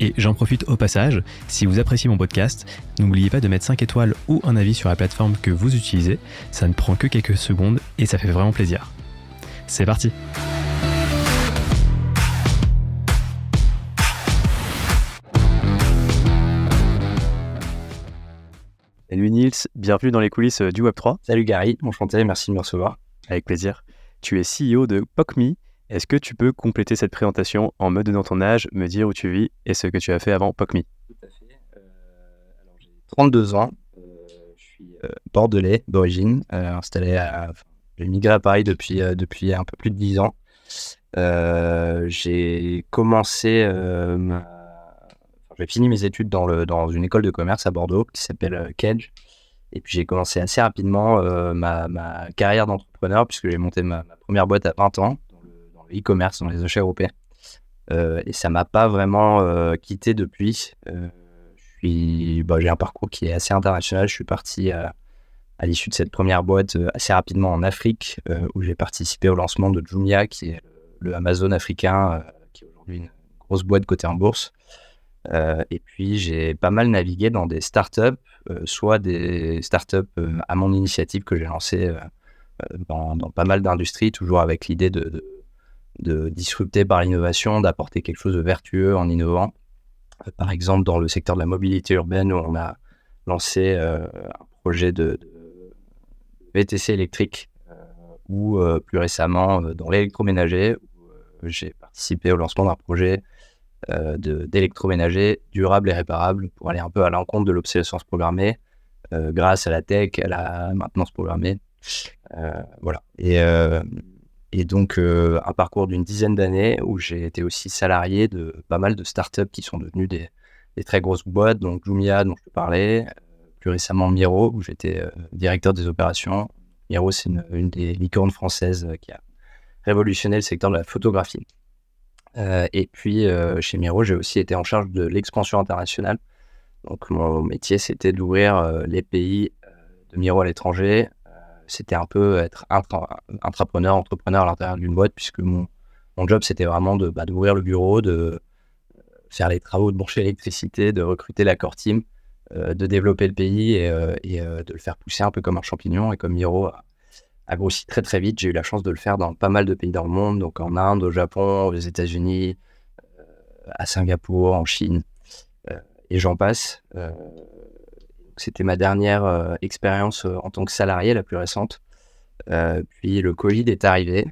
Et j'en profite au passage, si vous appréciez mon podcast, n'oubliez pas de mettre 5 étoiles ou un avis sur la plateforme que vous utilisez, ça ne prend que quelques secondes et ça fait vraiment plaisir. C'est parti Salut Nils, bienvenue dans les coulisses du Web3. Salut Gary, enchanté, merci de me recevoir. Avec plaisir. Tu es CEO de PocMe, est-ce que tu peux compléter cette présentation en me donnant ton âge, me dire où tu vis et ce que tu as fait avant PocMe Tout à fait. Euh, alors j'ai 32 ans. Euh, je suis euh, bordelais d'origine, installé à. J'ai migré à Paris depuis, depuis un peu plus de 10 ans. j'ai commencé. j'ai fini mes études dans, le, dans une école de commerce à Bordeaux qui s'appelle Kedge. Et puis j'ai commencé assez rapidement ma, ma, carrière d'entrepreneur puisque j'ai monté ma, ma, première boîte à 20 ans e-commerce dans les achats européens. Euh, et ça m'a pas vraiment euh, quitté depuis. Euh, bah, j'ai un parcours qui est assez international. Je suis parti à, l'issue de cette première boîte assez rapidement en Afrique, où j'ai participé au lancement de Jumia, qui est le Amazon africain, qui est aujourd'hui une grosse boîte cotée en bourse. et puis j'ai pas mal navigué dans des startups, soit des startups à mon initiative que j'ai lancées dans, pas mal d'industries, toujours avec l'idée de de disrupter par l'innovation, d'apporter quelque chose de vertueux en innovant. Euh, par exemple, dans le secteur de la mobilité urbaine, où on a lancé euh, un projet de, VTC électrique, euh, ou plus récemment dans l'électroménager, où j'ai participé au lancement d'un projet d'électroménager durable et réparable pour aller un peu à l'encontre de l'obsolescence programmée grâce à la tech, à la maintenance programmée. voilà. Et et donc, euh, un parcours d'une dizaine d'années où j'ai été aussi salarié de pas mal de startups qui sont devenues des, très grosses boîtes, donc Jumia, dont je te parlais, euh, plus récemment Miro, où j'étais euh, directeur des opérations. Miro, c'est une, des licornes françaises qui a révolutionné le secteur de la photographie. et puis, chez Miro, j'ai aussi été en charge de l'expansion internationale. Donc, mon métier, c'était d'ouvrir les pays de Miro à l'étranger, c'était un peu être intrapreneur, entrepreneur à l'intérieur d'une boîte, puisque mon, mon job, c'était vraiment de, bah, d'ouvrir le bureau, de faire les travaux de brancher l'électricité, de recruter la core team, euh, de développer le pays et, euh, et euh, de le faire pousser un peu comme un champignon. Et comme Miro a, a, grossi très très vite, j'ai eu la chance de le faire dans pas mal de pays dans le monde, donc en Inde, au Japon, aux États-Unis, à Singapour, en Chine, et j'en passe. C'était ma dernière euh, expérience euh, en tant que salarié, la plus récente. Euh, puis le Covid est arrivé.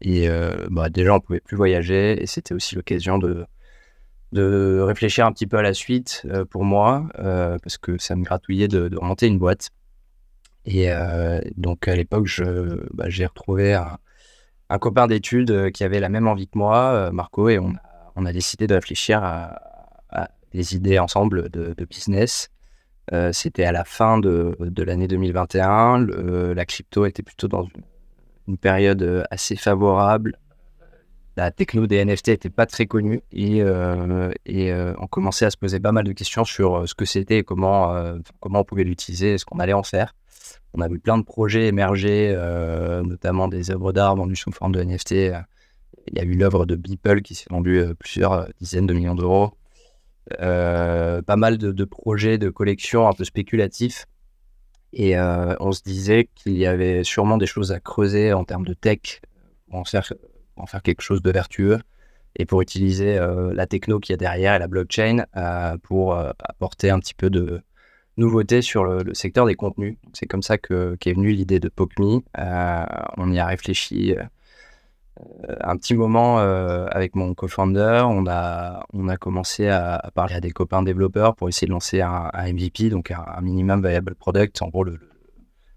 et bah, déjà, on pouvait plus voyager. Et c'était aussi l'occasion de, de réfléchir un petit peu à la suite pour moi, parce que ça me gratouillait de, monter une boîte. Et donc à l'époque, bah, j'ai retrouvé un, copain d'études qui avait la même envie que moi, Marco, et on on a décidé de réfléchir à, des idées ensemble de, business. Euh, c'était à la fin de, de l'année 2021. la crypto était plutôt dans une, période euh, assez favorable. La techno des NFT n'était pas très connue et, euh, et on commençait à se poser pas mal de questions sur ce que c'était et comment, comment on pouvait l'utiliser ce qu'on allait en faire. On a vu plein de projets émerger, notamment des œuvres d'art vendues sous forme de NFT. Il y a eu l'œuvre de Beeple qui s'est vendue plusieurs dizaines de millions d'euros. Euh, pas mal de, projets de collection un peu spéculatifs. Et euh, on se disait qu'il y avait sûrement des choses à creuser en termes de tech pour en faire, quelque chose de vertueux et pour utiliser euh, la techno qu'il y a derrière et la blockchain pour apporter un petit peu de nouveauté sur le, secteur des contenus. C'est comme ça qu'est venue l'idée de PocMe. on y a réfléchi un petit moment euh, avec mon co-founder, on a, on a commencé à, parler à des copains développeurs pour essayer de lancer un, MVP, donc un, minimum viable product, en gros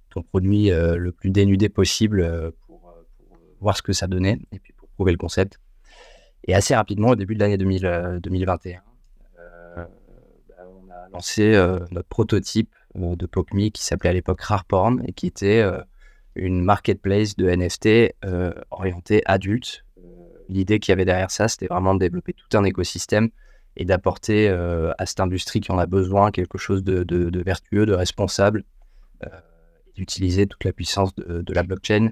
ton produit euh, le plus dénudé possible euh, pour, voir ce que ça donnait et puis pour prouver le concept. Et assez rapidement, au début de l'année 2021, bah, on a lancé notre prototype de PocMe qui s'appelait à l'époque Rare Porn et qui était une marketplace de NFT orientée adulte. L'idée qu'il y avait derrière ça, c'était vraiment de développer tout un écosystème et d'apporter à cette industrie qui en a besoin quelque chose de, vertueux, de responsable, d'utiliser toute la puissance de, la blockchain,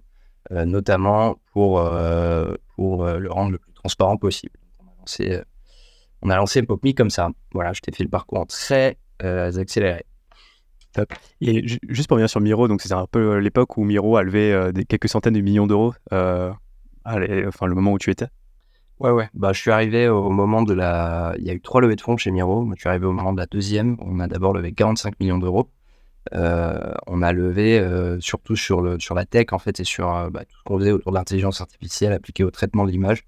notamment pour, le rendre le plus transparent possible. On a lancé, on comme ça. Voilà, je t'ai fait le parcours très accéléré. Et juste pour revenir sur Miro, donc c'est un peu l'époque où Miro a levé des, quelques centaines de millions d'euros, enfin le moment où tu étais. Ouais, ouais. Bah, je suis arrivé au moment de la. Il y a eu trois levées de fonds chez Miro. Moi, je suis arrivé au moment de la deuxième. On a d'abord levé 45 millions d'euros. Euh, on a levé euh, surtout sur, le, sur la tech, en fait, et sur euh, bah, tout ce qu'on faisait autour de l'intelligence artificielle appliquée au traitement de l'image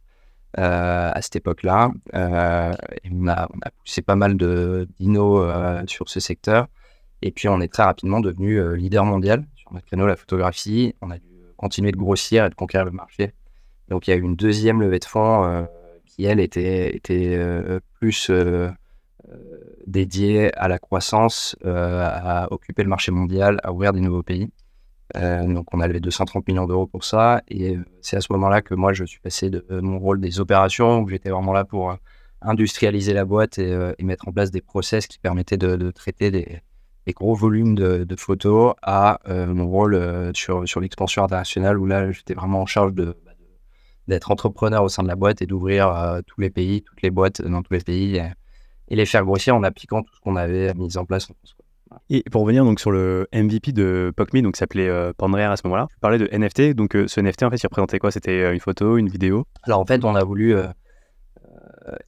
à cette époque-là. on, a, on a poussé pas mal de dino sur ce secteur. Et puis, on est très rapidement devenu leader mondial sur notre créneau, la photographie. On a dû continuer de grossir et de conquérir le marché. Donc, il y a eu une deuxième levée de fonds qui, elle, était, était plus dédiée à la croissance, à occuper le marché mondial, à ouvrir des nouveaux pays. donc, on a levé 230 millions d'euros pour ça. Et c'est à ce moment-là que moi, je suis passé de mon rôle des opérations, où j'étais vraiment là pour industrialiser la boîte et, mettre en place des process qui permettaient de, traiter des, gros volumes de, photos, à mon rôle sur, sur l'expansion internationale, où là, j'étais vraiment en charge de bah, d'être entrepreneur au sein de la boîte et d'ouvrir euh, tous les pays, toutes les boîtes dans tous les pays et, les faire grossir en appliquant tout ce qu'on avait mis en place Et pour revenir donc sur le MVP de PocMe, donc s'appelait euh, à ce moment-là, tu parlais de NFT. Donc euh, ce NFT en fait, il représentait quoi? C'était euh, une photo, une vidéo? Alors en fait, on a voulu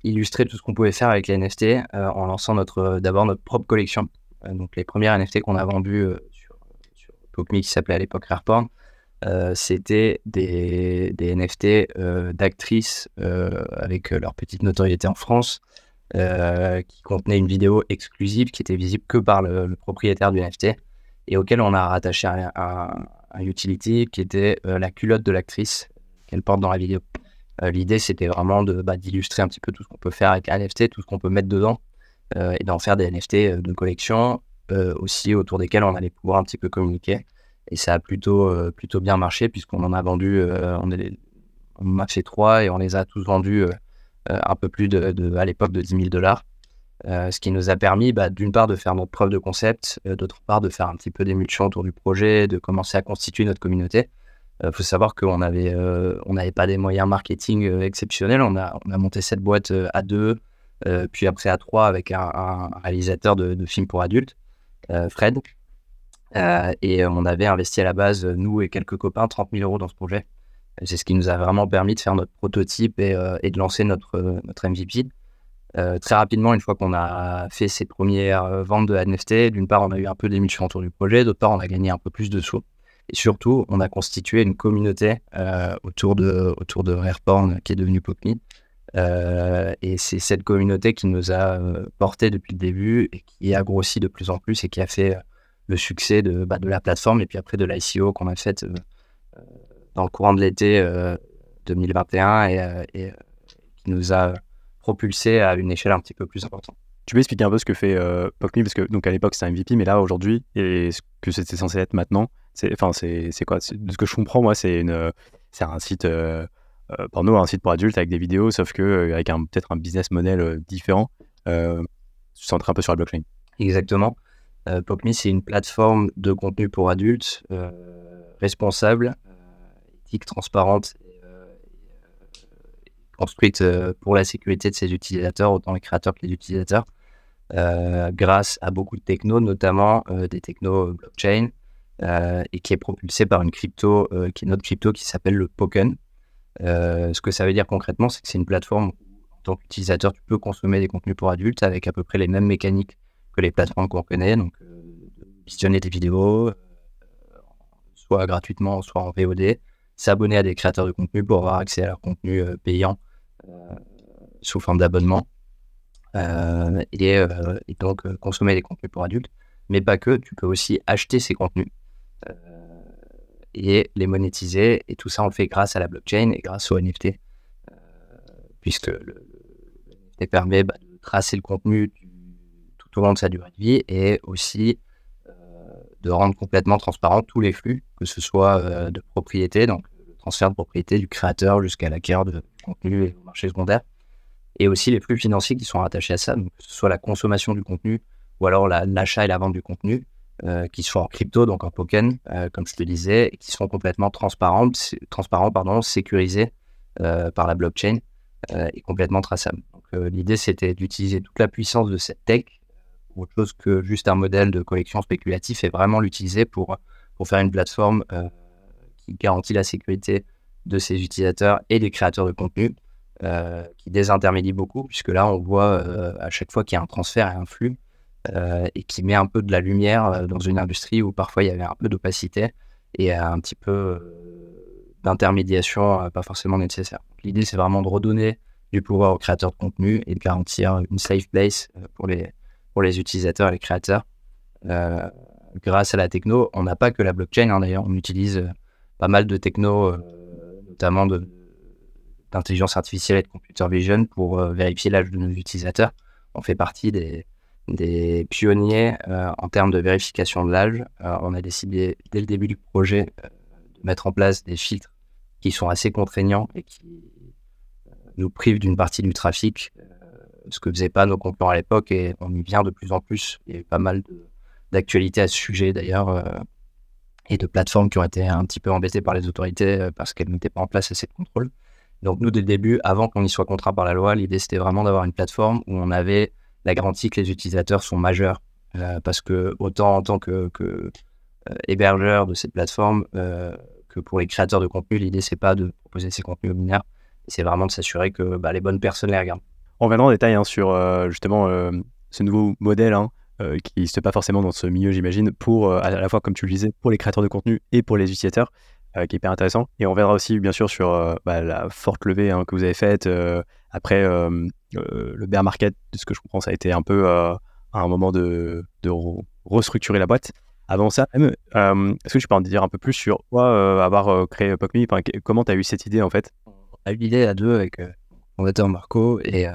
illustrer tout ce qu'on pouvait faire avec les NFT en lançant notre d'abord notre propre collection. Donc les premières NFT qu'on a vendues sur, sur PocMe qui s'appelait à l'époque Rareporn, euh, c'était des, NFT euh, d'actrices euh, avec leur petite notoriété en France, qui contenaient une vidéo exclusive qui était visible que par le, propriétaire du NFT et auquel on a rattaché un, utility qui était la culotte de l'actrice qu'elle porte dans la vidéo. L'idée, c'était vraiment bah, d'illustrer un petit peu tout ce qu'on peut faire avec un NFT, tout ce qu'on peut mettre dedans, et d'en faire des NFT de collection, aussi autour desquels on allait pouvoir un petit peu communiquer. Et ça a plutôt, euh, plutôt bien marché puisqu'on en a vendu, euh, on, est, a fait trois et on les a tous vendus euh, un peu plus de, à l'époque de 10 000 dollars. ce qui nous a permis bah, d'une part de faire notre preuve de concept, d'autre part de faire un petit peu d'émulsion autour du projet, de commencer à constituer notre communauté. Il faut savoir qu'on n'avait on pas des moyens marketing exceptionnels. On a, on a monté cette boîte à deux, puis après à trois avec un, réalisateur de, films pour adultes, Fred. Euh, et on avait investi à la base, nous et quelques copains, 30 000 euros dans ce projet. C'est ce qui nous a vraiment permis de faire notre prototype et, euh, de lancer notre, notre MVP. Euh, très rapidement, une fois qu'on a fait ces premières ventes de NFT, d'une part, on a eu un peu d'émulsion autour du projet, d'autre part, on a gagné un peu plus de sous. Et surtout, on a constitué une communauté autour de, autour de Rareporn qui est devenue PopMe. Et c'est cette communauté qui nous a porté depuis le début et qui a grossi de plus en plus et qui a fait le succès de, bah, de la plateforme et puis après de l'ICO qu'on a fait euh, euh, dans le courant de l'été 2021 euh, et, qui nous a propulsé à une échelle un petit peu plus importante. Tu peux expliquer un peu ce que fait euh, parce que donc à l'époque c'était un MVP, mais là aujourd'hui et ce que c'était censé être maintenant, c'est enfin c'est quoi? De ce que je comprends moi, c'est une c'est un site pour nous un site pour adultes avec des vidéos, sauf que avec un peut-être un business model différent, centré un peu sur la blockchain. Exactement. Euh, c'est une plateforme de contenu pour adultes euh, responsable, euh, éthique, transparente construite pour la sécurité de ses utilisateurs, autant les créateurs que les utilisateurs, grâce à beaucoup de technos, notamment des technos blockchain, et qui est propulsée par une crypto, qui est notre crypto qui s'appelle le Poken. Ce que ça veut dire concrètement, c'est que c'est une plateforme où, en tant qu'utilisateur, tu peux consommer des contenus pour adultes avec à peu près les mêmes mécaniques que les plateformes qu'on connaît, donc euh, visionner des vidéos, euh, soit gratuitement, soit en VOD, s'abonner à des créateurs de contenu pour avoir accès à leur contenu euh, payant sous forme d'abonnement. Et, donc consommer des contenus pour adultes, mais pas que, tu peux aussi acheter ces contenus et les monétiser, et tout ça on le fait grâce à la blockchain et grâce au NFT, puisque le, NFT permet bah, de tracer le contenu au long de sa durée de vie et aussi euh, de rendre complètement transparent tous les flux, que ce soit de propriété, donc le transfert de propriété du créateur jusqu'à l'acquéreur de contenu et au marché secondaire, et aussi les flux financiers qui sont rattachés à ça, donc que ce soit la consommation du contenu ou alors l'achat et la vente du contenu, euh, qui sont en crypto, donc en token, euh, comme je te disais, et qui sont complètement transparents, transparents pardon, sécurisés euh, par la blockchain et complètement traçables. L'idée, c'était d'utiliser toute la puissance de cette tech autre chose que juste un modèle de collection spéculatif et vraiment l'utiliser pour, pour faire une plateforme qui garantit la sécurité de ses utilisateurs et des créateurs de contenu, qui désintermédie beaucoup, puisque là, on voit à chaque fois qu'il y a un transfert et un flux, et qui met un peu de la lumière euh, dans une industrie où parfois il y avait un peu d'opacité et un petit peu euh, d'intermédiation pas forcément nécessaire. L'idée, c'est vraiment de redonner du pouvoir aux créateurs de contenu et de garantir une safe place pour les, pour les utilisateurs et les créateurs. grâce à la techno, on n'a pas que la blockchain, hein, d'ailleurs, on utilise pas mal de techno, notamment d'intelligence artificielle et de computer vision pour vérifier l'âge de nos utilisateurs. On fait partie des, des pionniers euh, en termes de vérification de l'âge. Euh, on a décidé dès le début du projet euh, de mettre en place des filtres qui sont assez contraignants et qui nous privent d'une partie du trafic, ce que faisaient pas nos concurrents à l'époque et on y vient de plus en plus. Il y a eu pas mal d'actualités à ce sujet d'ailleurs et de plateformes qui ont été un petit peu embêtées par les autorités parce qu'elles n'étaient pas en place assez de contrôle. Donc nous, dès le début, avant qu'on y soit contraint par la loi, l'idée c'était vraiment d'avoir une plateforme où on avait la garantie que les utilisateurs sont majeurs. Euh, parce que autant en tant que, euh, de cette plateforme euh, que pour les créateurs de contenu, l'idée c'est pas de proposer ces contenus aux mineurs, c'est vraiment de s'assurer que bah, les bonnes personnes les regardent. On reviendra en détail hein, sur justement ce nouveau modèle hein, qui n'existe pas forcément dans ce milieu, j'imagine, pour à la fois, comme tu le disais, pour les créateurs de contenu et pour les utilisateurs, qui est hyper intéressant. Et on reviendra aussi, bien sûr, sur bah, la forte levée hein, que vous avez faite après euh, le bear market, de ce que je comprends, ça a été un peu euh, un moment de, restructurer la boîte. Avant ça, euh, est-ce que tu peux en dire un peu plus sur toi, avoir créé PocMe Comment tu as eu cette idée en fait? On a eu l'idée à deux avec mon fondateur Marco. Et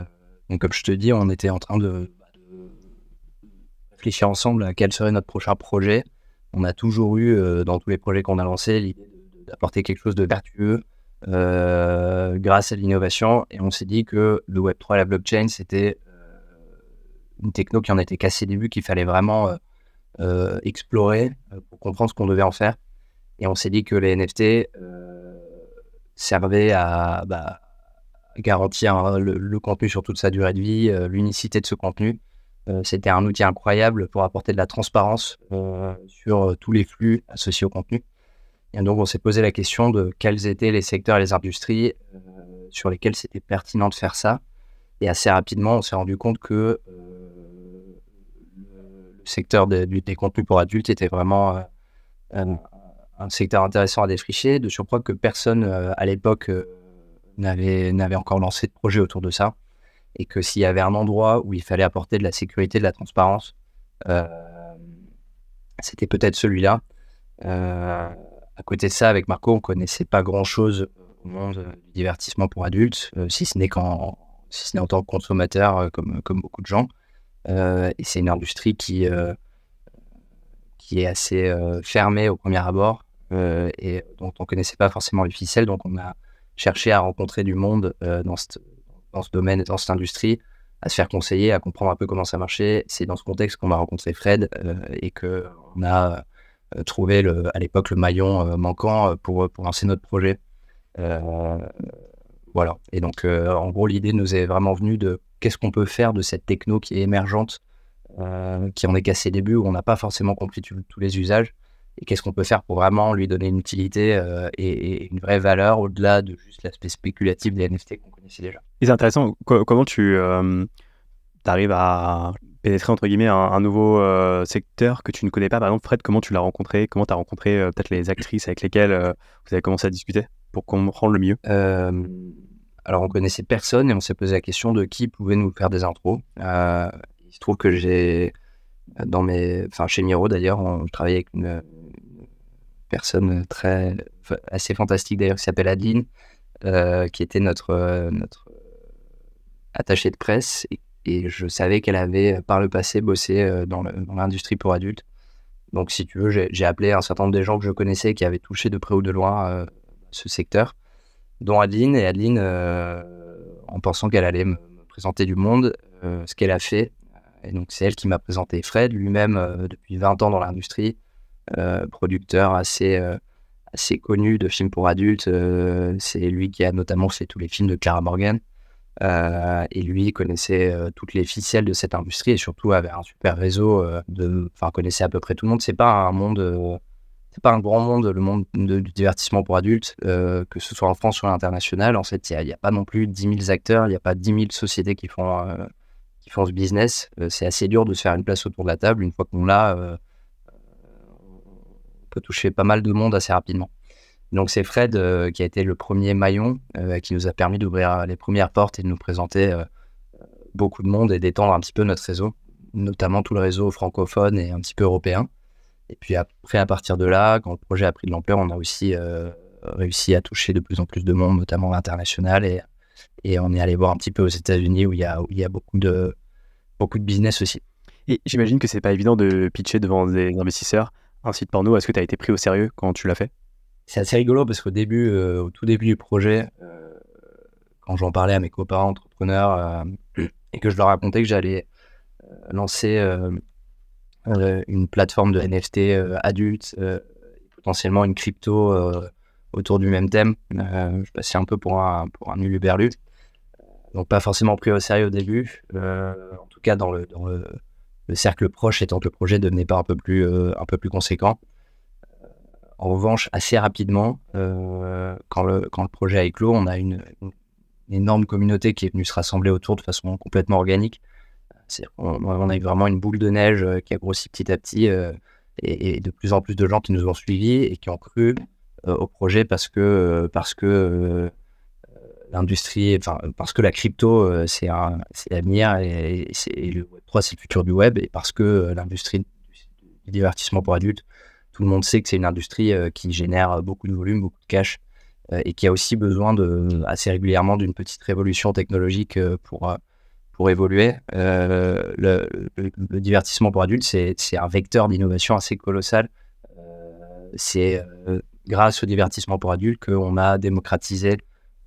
donc, comme je te dis, on était en train de, bah, de, réfléchir ensemble à quel serait notre prochain projet. On a toujours eu, dans tous les projets qu'on a lancés, l'idée d'apporter quelque chose de vertueux, euh, grâce à l'innovation. Et on s'est dit que le Web3 et la blockchain, c'était euh, une techno qui en était cassée début, qu'il fallait vraiment euh, explorer pour comprendre ce qu'on devait en faire. Et on s'est dit que les NFT servaient à bah, garantir hein, le, contenu sur toute sa durée de vie, l'unicité de ce contenu. C'était un outil incroyable pour apporter de la transparence sur tous les flux associés au contenu. Et donc, on s'est posé la question de quels étaient les secteurs et les industries euh, sur lesquels c'était pertinent de faire ça. Et assez rapidement, on s'est rendu compte que euh, le secteur des contenus pour adultes était vraiment euh, un, secteur intéressant à défricher. De surcroît que personne à l'époque n'avait encore lancé de projet autour de ça. Et que s'il y avait un endroit où il fallait apporter de la sécurité, de la transparence, c'était peut-être celui-là. À côté de ça, avec Marco, on connaissait pas grand-chose au monde du divertissement pour adultes, euh, si ce n'est qu'en si ce n'est en tant que consommateur, euh, comme, comme beaucoup de gens. Euh, et c'est une industrie qui, qui est assez fermée au premier abord et dont on connaissait pas forcément les ficelles. Donc, on a cherché à rencontrer du monde dans, ce, dans ce domaine, dans cette industrie, à se faire conseiller, à comprendre un peu comment ça marchait. C'est dans ce contexte qu'on a rencontré Fred et qu'on a euh, trouver le, à l'époque le maillon euh, manquant euh, pour, pour lancer notre projet. voilà. Et donc, en gros, l'idée nous est vraiment venue de qu'est-ce qu'on peut faire de cette techno qui est émergente, qui en est qu'à ses débuts, où on n'a pas forcément compris tous les usages, et qu'est-ce qu'on peut faire pour vraiment lui donner une utilité et, une vraie valeur au-delà de juste l'aspect spéculatif des NFT qu'on connaissait déjà. C'est intéressant. comment tu arrives à pénétrer entre guillemets un, nouveau euh, secteur que tu ne connais pas. Par exemple, Fred, comment tu l'as rencontré? Comment tu as rencontré euh, peut-être les actrices avec lesquelles euh, vous avez commencé à discuter pour comprendre le mieux? Alors, on connaissait personne et on s'est posé la question de qui pouvait nous faire des intros. il se trouve que j'ai, dans mes, enfin chez Miro d'ailleurs, on travaillait avec une, personne très, assez fantastique d'ailleurs qui s'appelle Adeline, qui était notre notre attachée de presse et je savais qu'elle avait euh, par le passé bossé euh, dans l'industrie pour adultes. Donc, si tu veux, j'ai appelé un certain nombre de gens que je connaissais qui avaient touché de près ou de loin ce secteur, dont Adeline. Et Adeline, en pensant qu'elle allait me, présenter du monde, ce qu'elle a fait, et donc c'est elle qui m'a présenté Fred, lui-même depuis 20 ans dans l'industrie, producteur assez assez connu de films pour adultes. Euh, c'est lui qui a notamment fait tous les films de Clara Morgan. Euh, et lui connaissait euh, toutes les ficelles de cette industrie et surtout avait un super réseau de, enfin connaissait à peu près tout le monde. C'est pas un monde, c'est pas un grand monde, le monde du divertissement pour adultes, que ce soit en France ou à l'international. En fait, il n'y a, pas non plus 10 000 acteurs, il n'y a pas 10 000 sociétés qui font qui font ce business. c'est assez dur de se faire une place autour de la table. Une fois qu'on l'a, peut toucher pas mal de monde assez rapidement. Donc c'est Fred euh, qui a été le premier maillon euh, qui nous a permis d'ouvrir les premières portes et de nous présenter euh, beaucoup de monde et d'étendre un petit peu notre réseau, notamment tout le réseau francophone et un petit peu européen. Et puis après, à partir de là, quand le projet a pris de l'ampleur, on a aussi réussi à toucher de plus en plus de monde, notamment international, et, on est allé voir un petit peu aux États-Unis où il y a, où il y a beaucoup, de, beaucoup de business aussi. Et j'imagine que c'est pas évident de pitcher devant des investisseurs un site porno, est-ce que tu as été pris au sérieux quand tu l'as fait? C'est assez rigolo parce qu'au début, euh, au tout début du projet, euh, quand j'en parlais à mes copains entrepreneurs euh, et que je leur racontais que j'allais lancer une plateforme de NFT adulte, potentiellement une crypto autour du même thème, je passais un peu pour un, pour un uluberlu. Donc pas forcément pris au sérieux au début, en tout cas dans le, dans le le cercle proche étant que le projet devenait pas un peu plus conséquent. Euh, en revanche, assez rapidement, euh, quand, le, projet a éclos, on a une, énorme communauté qui est venue se rassembler autour de façon complètement organique. On, on, a eu vraiment une boule de neige qui a grossi petit à petit et, de plus en plus de gens qui nous ont suivis et qui ont cru au projet parce que, parce que l'industrie, enfin, parce que la crypto, euh, c'est l'avenir et, et, le Web3, c'est le futur du web, et parce que euh, l'industrie du divertissement pour adultes, tout le monde sait que c'est une industrie euh, qui génère beaucoup de volume, beaucoup de cash, et qui a aussi besoin assez régulièrement d'une petite révolution technologique pour, pour évoluer. Le, divertissement pour adultes, c'est un vecteur d'innovation assez colossal. c'est grâce au divertissement pour adultes qu'on a démocratisé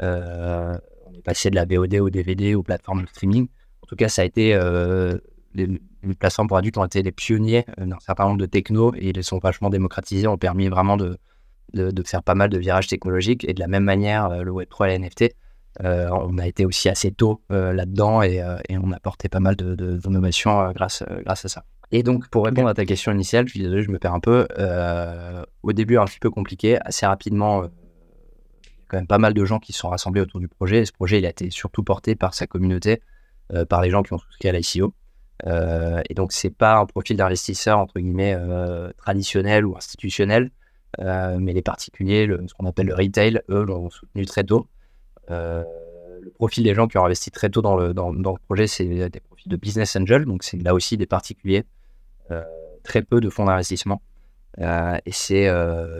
euh, on est passé de la VOD au DVD aux plateformes de streaming. En tout cas, ça a été euh, les, plateformes pour adultes ont été les pionniers euh, d'un certain nombre de technos et ils les sont vachement démocratisés, ont permis vraiment de, faire pas mal de virages technologiques. Et de la même manière, le Web3 et la NFT, on a été aussi assez tôt là-dedans et, on a apporté pas mal d'innovations de, grâce, à ça. Et donc, pour répondre à ta question initiale, je suis désolé, je me perds un peu. au début, un petit peu compliqué. Assez rapidement, quand même pas mal de gens qui sont rassemblés autour du projet. Et ce projet, il a été surtout porté par sa communauté, euh, par les gens qui ont souscrit à l'ICO. Euh, et donc, c'est pas un profil d'investisseur, entre guillemets, euh, traditionnel ou institutionnel, mais les particuliers, ce qu'on appelle le retail, eux, l'ont soutenu très tôt. le profil des gens qui ont investi très tôt dans le, dans le projet, c'est des profils de business angel, donc c'est là aussi des particuliers, très peu de fonds d'investissement. et c'est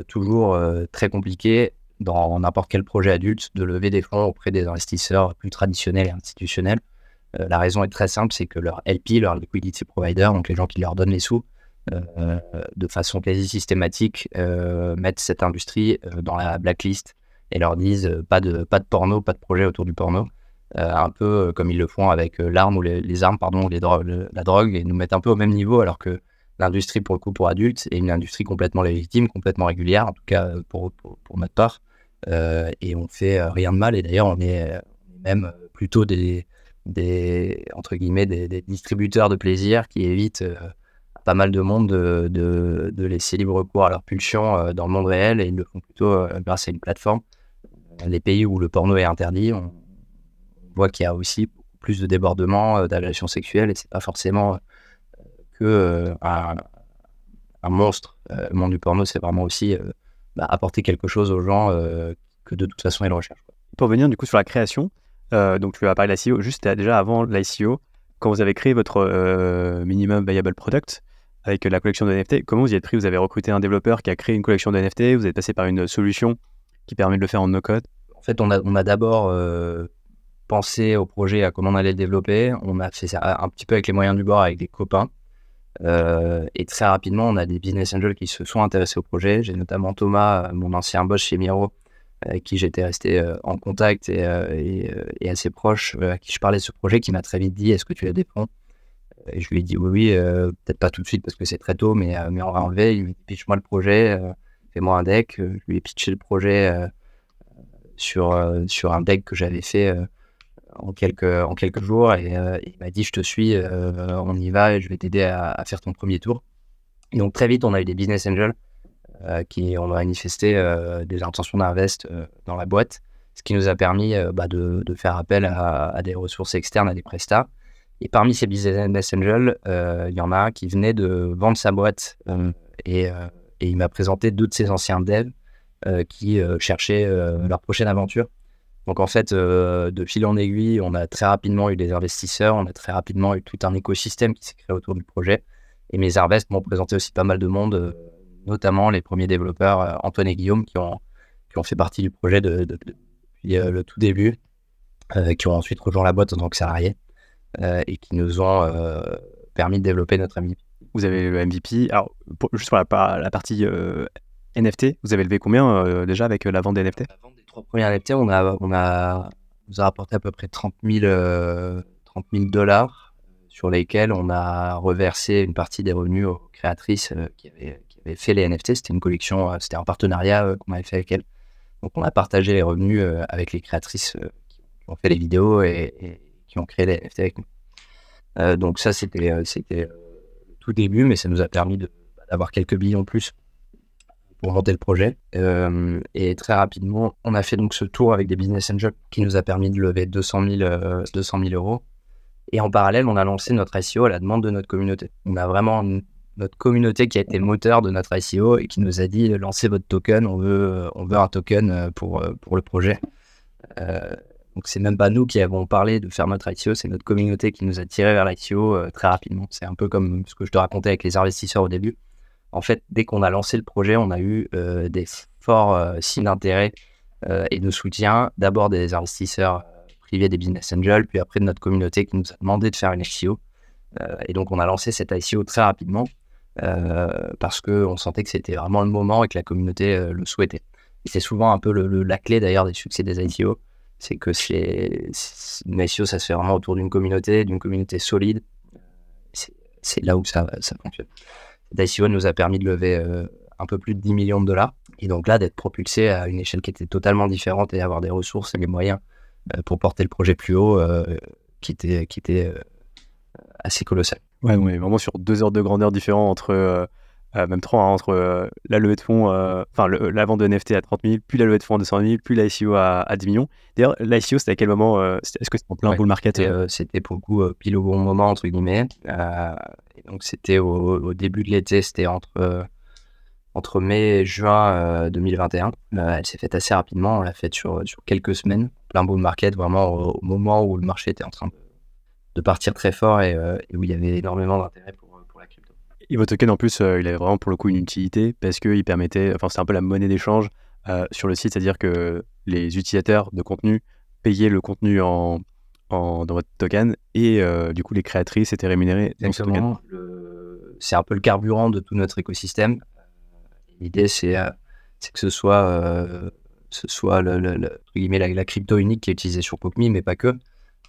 toujours très compliqué dans n'importe quel projet adulte de lever des fonds auprès des investisseurs plus traditionnels et institutionnels. Euh, la raison est très simple, c'est que leur LP, leur liquidity provider, donc les gens qui leur donnent les sous, euh, de façon quasi systématique, euh, mettent cette industrie dans la blacklist et leur disent pas de, pas de porno, pas de projet autour du porno. un peu comme ils le font avec l'arme ou les, armes, pardon, les la drogue, et nous mettent un peu au même niveau, alors que l'industrie, pour le coup, pour adultes, est une industrie complètement légitime, complètement régulière, en tout cas pour, pour, pour part. Et on fait rien de mal. Et d'ailleurs, on est même plutôt des, des entre guillemets des, distributeurs de plaisir qui évitent à pas mal de monde de, de, laisser libre cours à leur pulsion dans le monde réel et ils le font plutôt grâce à une plateforme. Les pays où le porno est interdit, on, voit qu'il y a aussi plus de débordements, d'agressions sexuelles et c'est pas forcément que un, monstre. le monde du porno, c'est vraiment aussi bah, apporter quelque chose aux gens euh, que de toute façon ils recherchent. Pour venir du coup sur la création, euh, donc tu as parlé de l'ICO, juste déjà avant l'ICO, quand vous avez créé votre euh, minimum viable product avec la collection de NFT, comment vous y êtes pris? Vous avez recruté un développeur qui a créé une collection de NFT, vous êtes passé par une solution qui permet de le faire en no-code? En fait, on a, on a d'abord pensé au projet, à comment on allait le développer. On a fait ça un petit peu avec les moyens du bord, avec des copains. et très rapidement, on a des business angels qui se sont intéressés au projet. J'ai notamment Thomas, mon ancien boss chez Miro, avec qui j'étais resté en contact et, et, assez proche, à qui je parlais de ce projet, qui m'a très vite dit Est-ce que tu as des Et je lui ai dit Oui, oui, peut-être pas tout de suite parce que c'est très tôt, mais, on va enlever. Il m'a dit Pitch-moi le projet, fais-moi un deck. Je lui ai pitché le projet sur, sur un deck que j'avais fait en quelques, en quelques jours et il m'a dit je te suis, on y va et je vais t'aider à, faire ton premier tour. Donc très vite on a eu des business angels euh, qui ont manifesté euh, des intentions d'invest euh, dans la boîte, ce qui nous a permis bah, de, faire appel à, des ressources externes, à des prestats. Et parmi ces business angels, il y en a un qui venait de vendre sa boîte et, il m'a présenté deux de ses anciens devs qui cherchaient leur prochaine aventure. Donc en fait, de fil en aiguille, on a très rapidement eu des investisseurs, on a très rapidement eu tout un écosystème qui s'est créé autour du projet. Et mes invests m'ont présenté aussi pas mal de monde notamment les premiers développeurs, euh, Antoine et Guillaume, qui ont, qui ont fait partie du projet de, depuis euh, le tout début, euh, qui ont ensuite rejoint la boîte en tant que salariés et qui nous ont permis de développer notre MVP. Vous avez le MVP. Alors, juste pour la, la partie NFT, vous avez levé combien déjà avec la vente des NFT La vente des trois premiers NFT, on a, on a, nous a rapporté à peu près 30 000, 30 000 dollars sur lesquels on a reversé une partie des revenus aux créatrices qui avaient, avait fait les NFT. C'était une collection, euh, c'était un partenariat euh, qu'on avait fait avec elle. Donc on a partagé les revenus euh, avec les créatrices qui ont fait les vidéos et, qui ont créé les NFT avec nous. donc ça, c'était tout début, mais ça nous a permis d'avoir quelques billes en plus pour monter le projet. et très rapidement, on a fait donc ce tour avec des business angels qui nous a permis de lever 200 000, 200 000 euros. Et en parallèle, on a lancé notre SEO à la demande de notre communauté. On a vraiment notre communauté qui a été moteur de notre ICO et qui nous a dit lancez votre token, on veut, on veut un token euh, pour, euh, pour le projet. Euh, donc c'est même pas nous qui avons parlé de faire notre ICO, c'est notre communauté qui nous a tiré vers l'ICO très rapidement. C'est un peu comme ce que je te racontais avec les investisseurs au début. En fait, dès qu'on a lancé le projet, on a eu des forts signes d'intérêt et de soutien. D'abord des investisseurs privés, des business angels, puis après de notre communauté qui nous a demandé de faire une ICO. et donc on a lancé cette ICO très rapidement. Euh, parce qu'on sentait que c'était vraiment le moment et que la communauté euh, le souhaitait. C'est souvent un peu la clé d'ailleurs des succès des ICO, c'est que c'est, une ICO, ça se fait vraiment autour d'une communauté, d'une communauté solide. C'est, là où ça, fonctionne. Cette nous a permis de lever euh, un peu plus de 10 millions de dollars. Et donc là, d'être propulsé à une échelle qui était totalement différente et avoir des ressources et les moyens pour porter le projet plus haut, qui était assez colossal. Ouais, on est vraiment sur deux heures de grandeur différents entre, euh, euh, même trois, hein, entre euh, la levée de fonds, enfin la vente de NFT à 30 000, puis la levée de fonds à 200 000, puis l'ICO à, à 10 millions. D'ailleurs, l'ICO, c'était à quel moment Est-ce que c'était en plein bull market C'était pour le coup pile au bon moment, entre guillemets. donc, c'était au, début de l'été, c'était entre, entre mai et juin 2021. elle s'est faite assez rapidement, on l'a faite sur, sur quelques semaines, plein bull market, vraiment au, au moment où le marché était en train de de partir très fort euh, et, où il y avait énormément d'intérêt pour, pour, la crypto. Et votre token, en plus, euh, il avait vraiment pour le coup une utilité parce qu'il permettait, enfin, c'est un peu la monnaie d'échange euh, sur le site, c'est-à-dire que les utilisateurs de contenu payaient le contenu en, en dans votre token et du coup, les créatrices étaient rémunérées token. C'est un peu le carburant de tout notre écosystème. L'idée, c'est que ce soit, ce soit le, la, la, crypto unique qui est utilisée sur PopMe, mais pas que.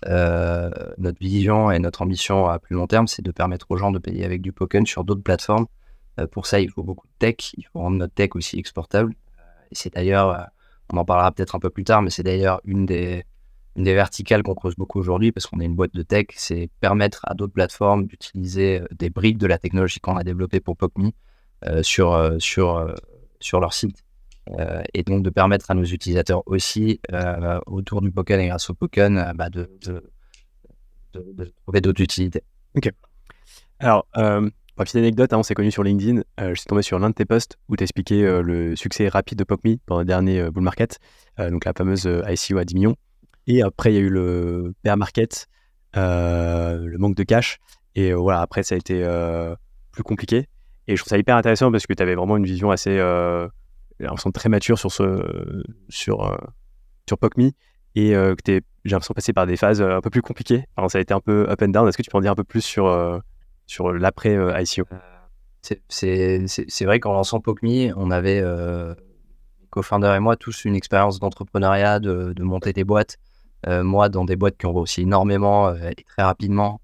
Euh, notre vision et notre ambition à plus long terme, c'est de permettre aux gens de payer avec du token sur d'autres plateformes. Euh, pour ça, il faut beaucoup de tech, il faut rendre notre tech aussi exportable. Euh, et c'est d'ailleurs, on en parlera peut-être un peu plus tard, mais c'est d'ailleurs une des, verticales qu'on creuse beaucoup aujourd'hui parce qu'on est une boîte de tech, c'est permettre à d'autres plateformes d'utiliser des briques de la technologie qu'on a développée pour PopMe sur, sur, sur leur site. Euh, et donc de permettre à nos utilisateurs aussi, euh, autour du Pokken et grâce au Pokken, euh, bah, de, trouver d'autres utilités. Ok. Alors, petite anecdote, hein, on s'est connu sur LinkedIn. je suis tombé sur l'un de tes posts où tu expliquais le succès rapide de PopMe pendant le dernier bull market, donc la fameuse ICO à 10 millions. Et après, il y a eu le bear market, le manque de cash. Et voilà, après, ça a été plus compliqué. Et je trouve ça hyper intéressant parce que tu avais vraiment une vision assez j'ai l'impression très mature sur ce sur euh, sur PocMe et euh, que j'ai l'impression passé par des phases euh, un peu plus compliquées. Alors, ça a été un peu up and down. Est-ce que tu peux en dire un peu plus sur sur l'après ICO C'est vrai qu'en lançant POCMI, on avait, euh, co-founder et moi, tous une expérience d'entrepreneuriat, de, de, monter des boîtes. moi, dans des boîtes qui ont aussi énormément et très rapidement.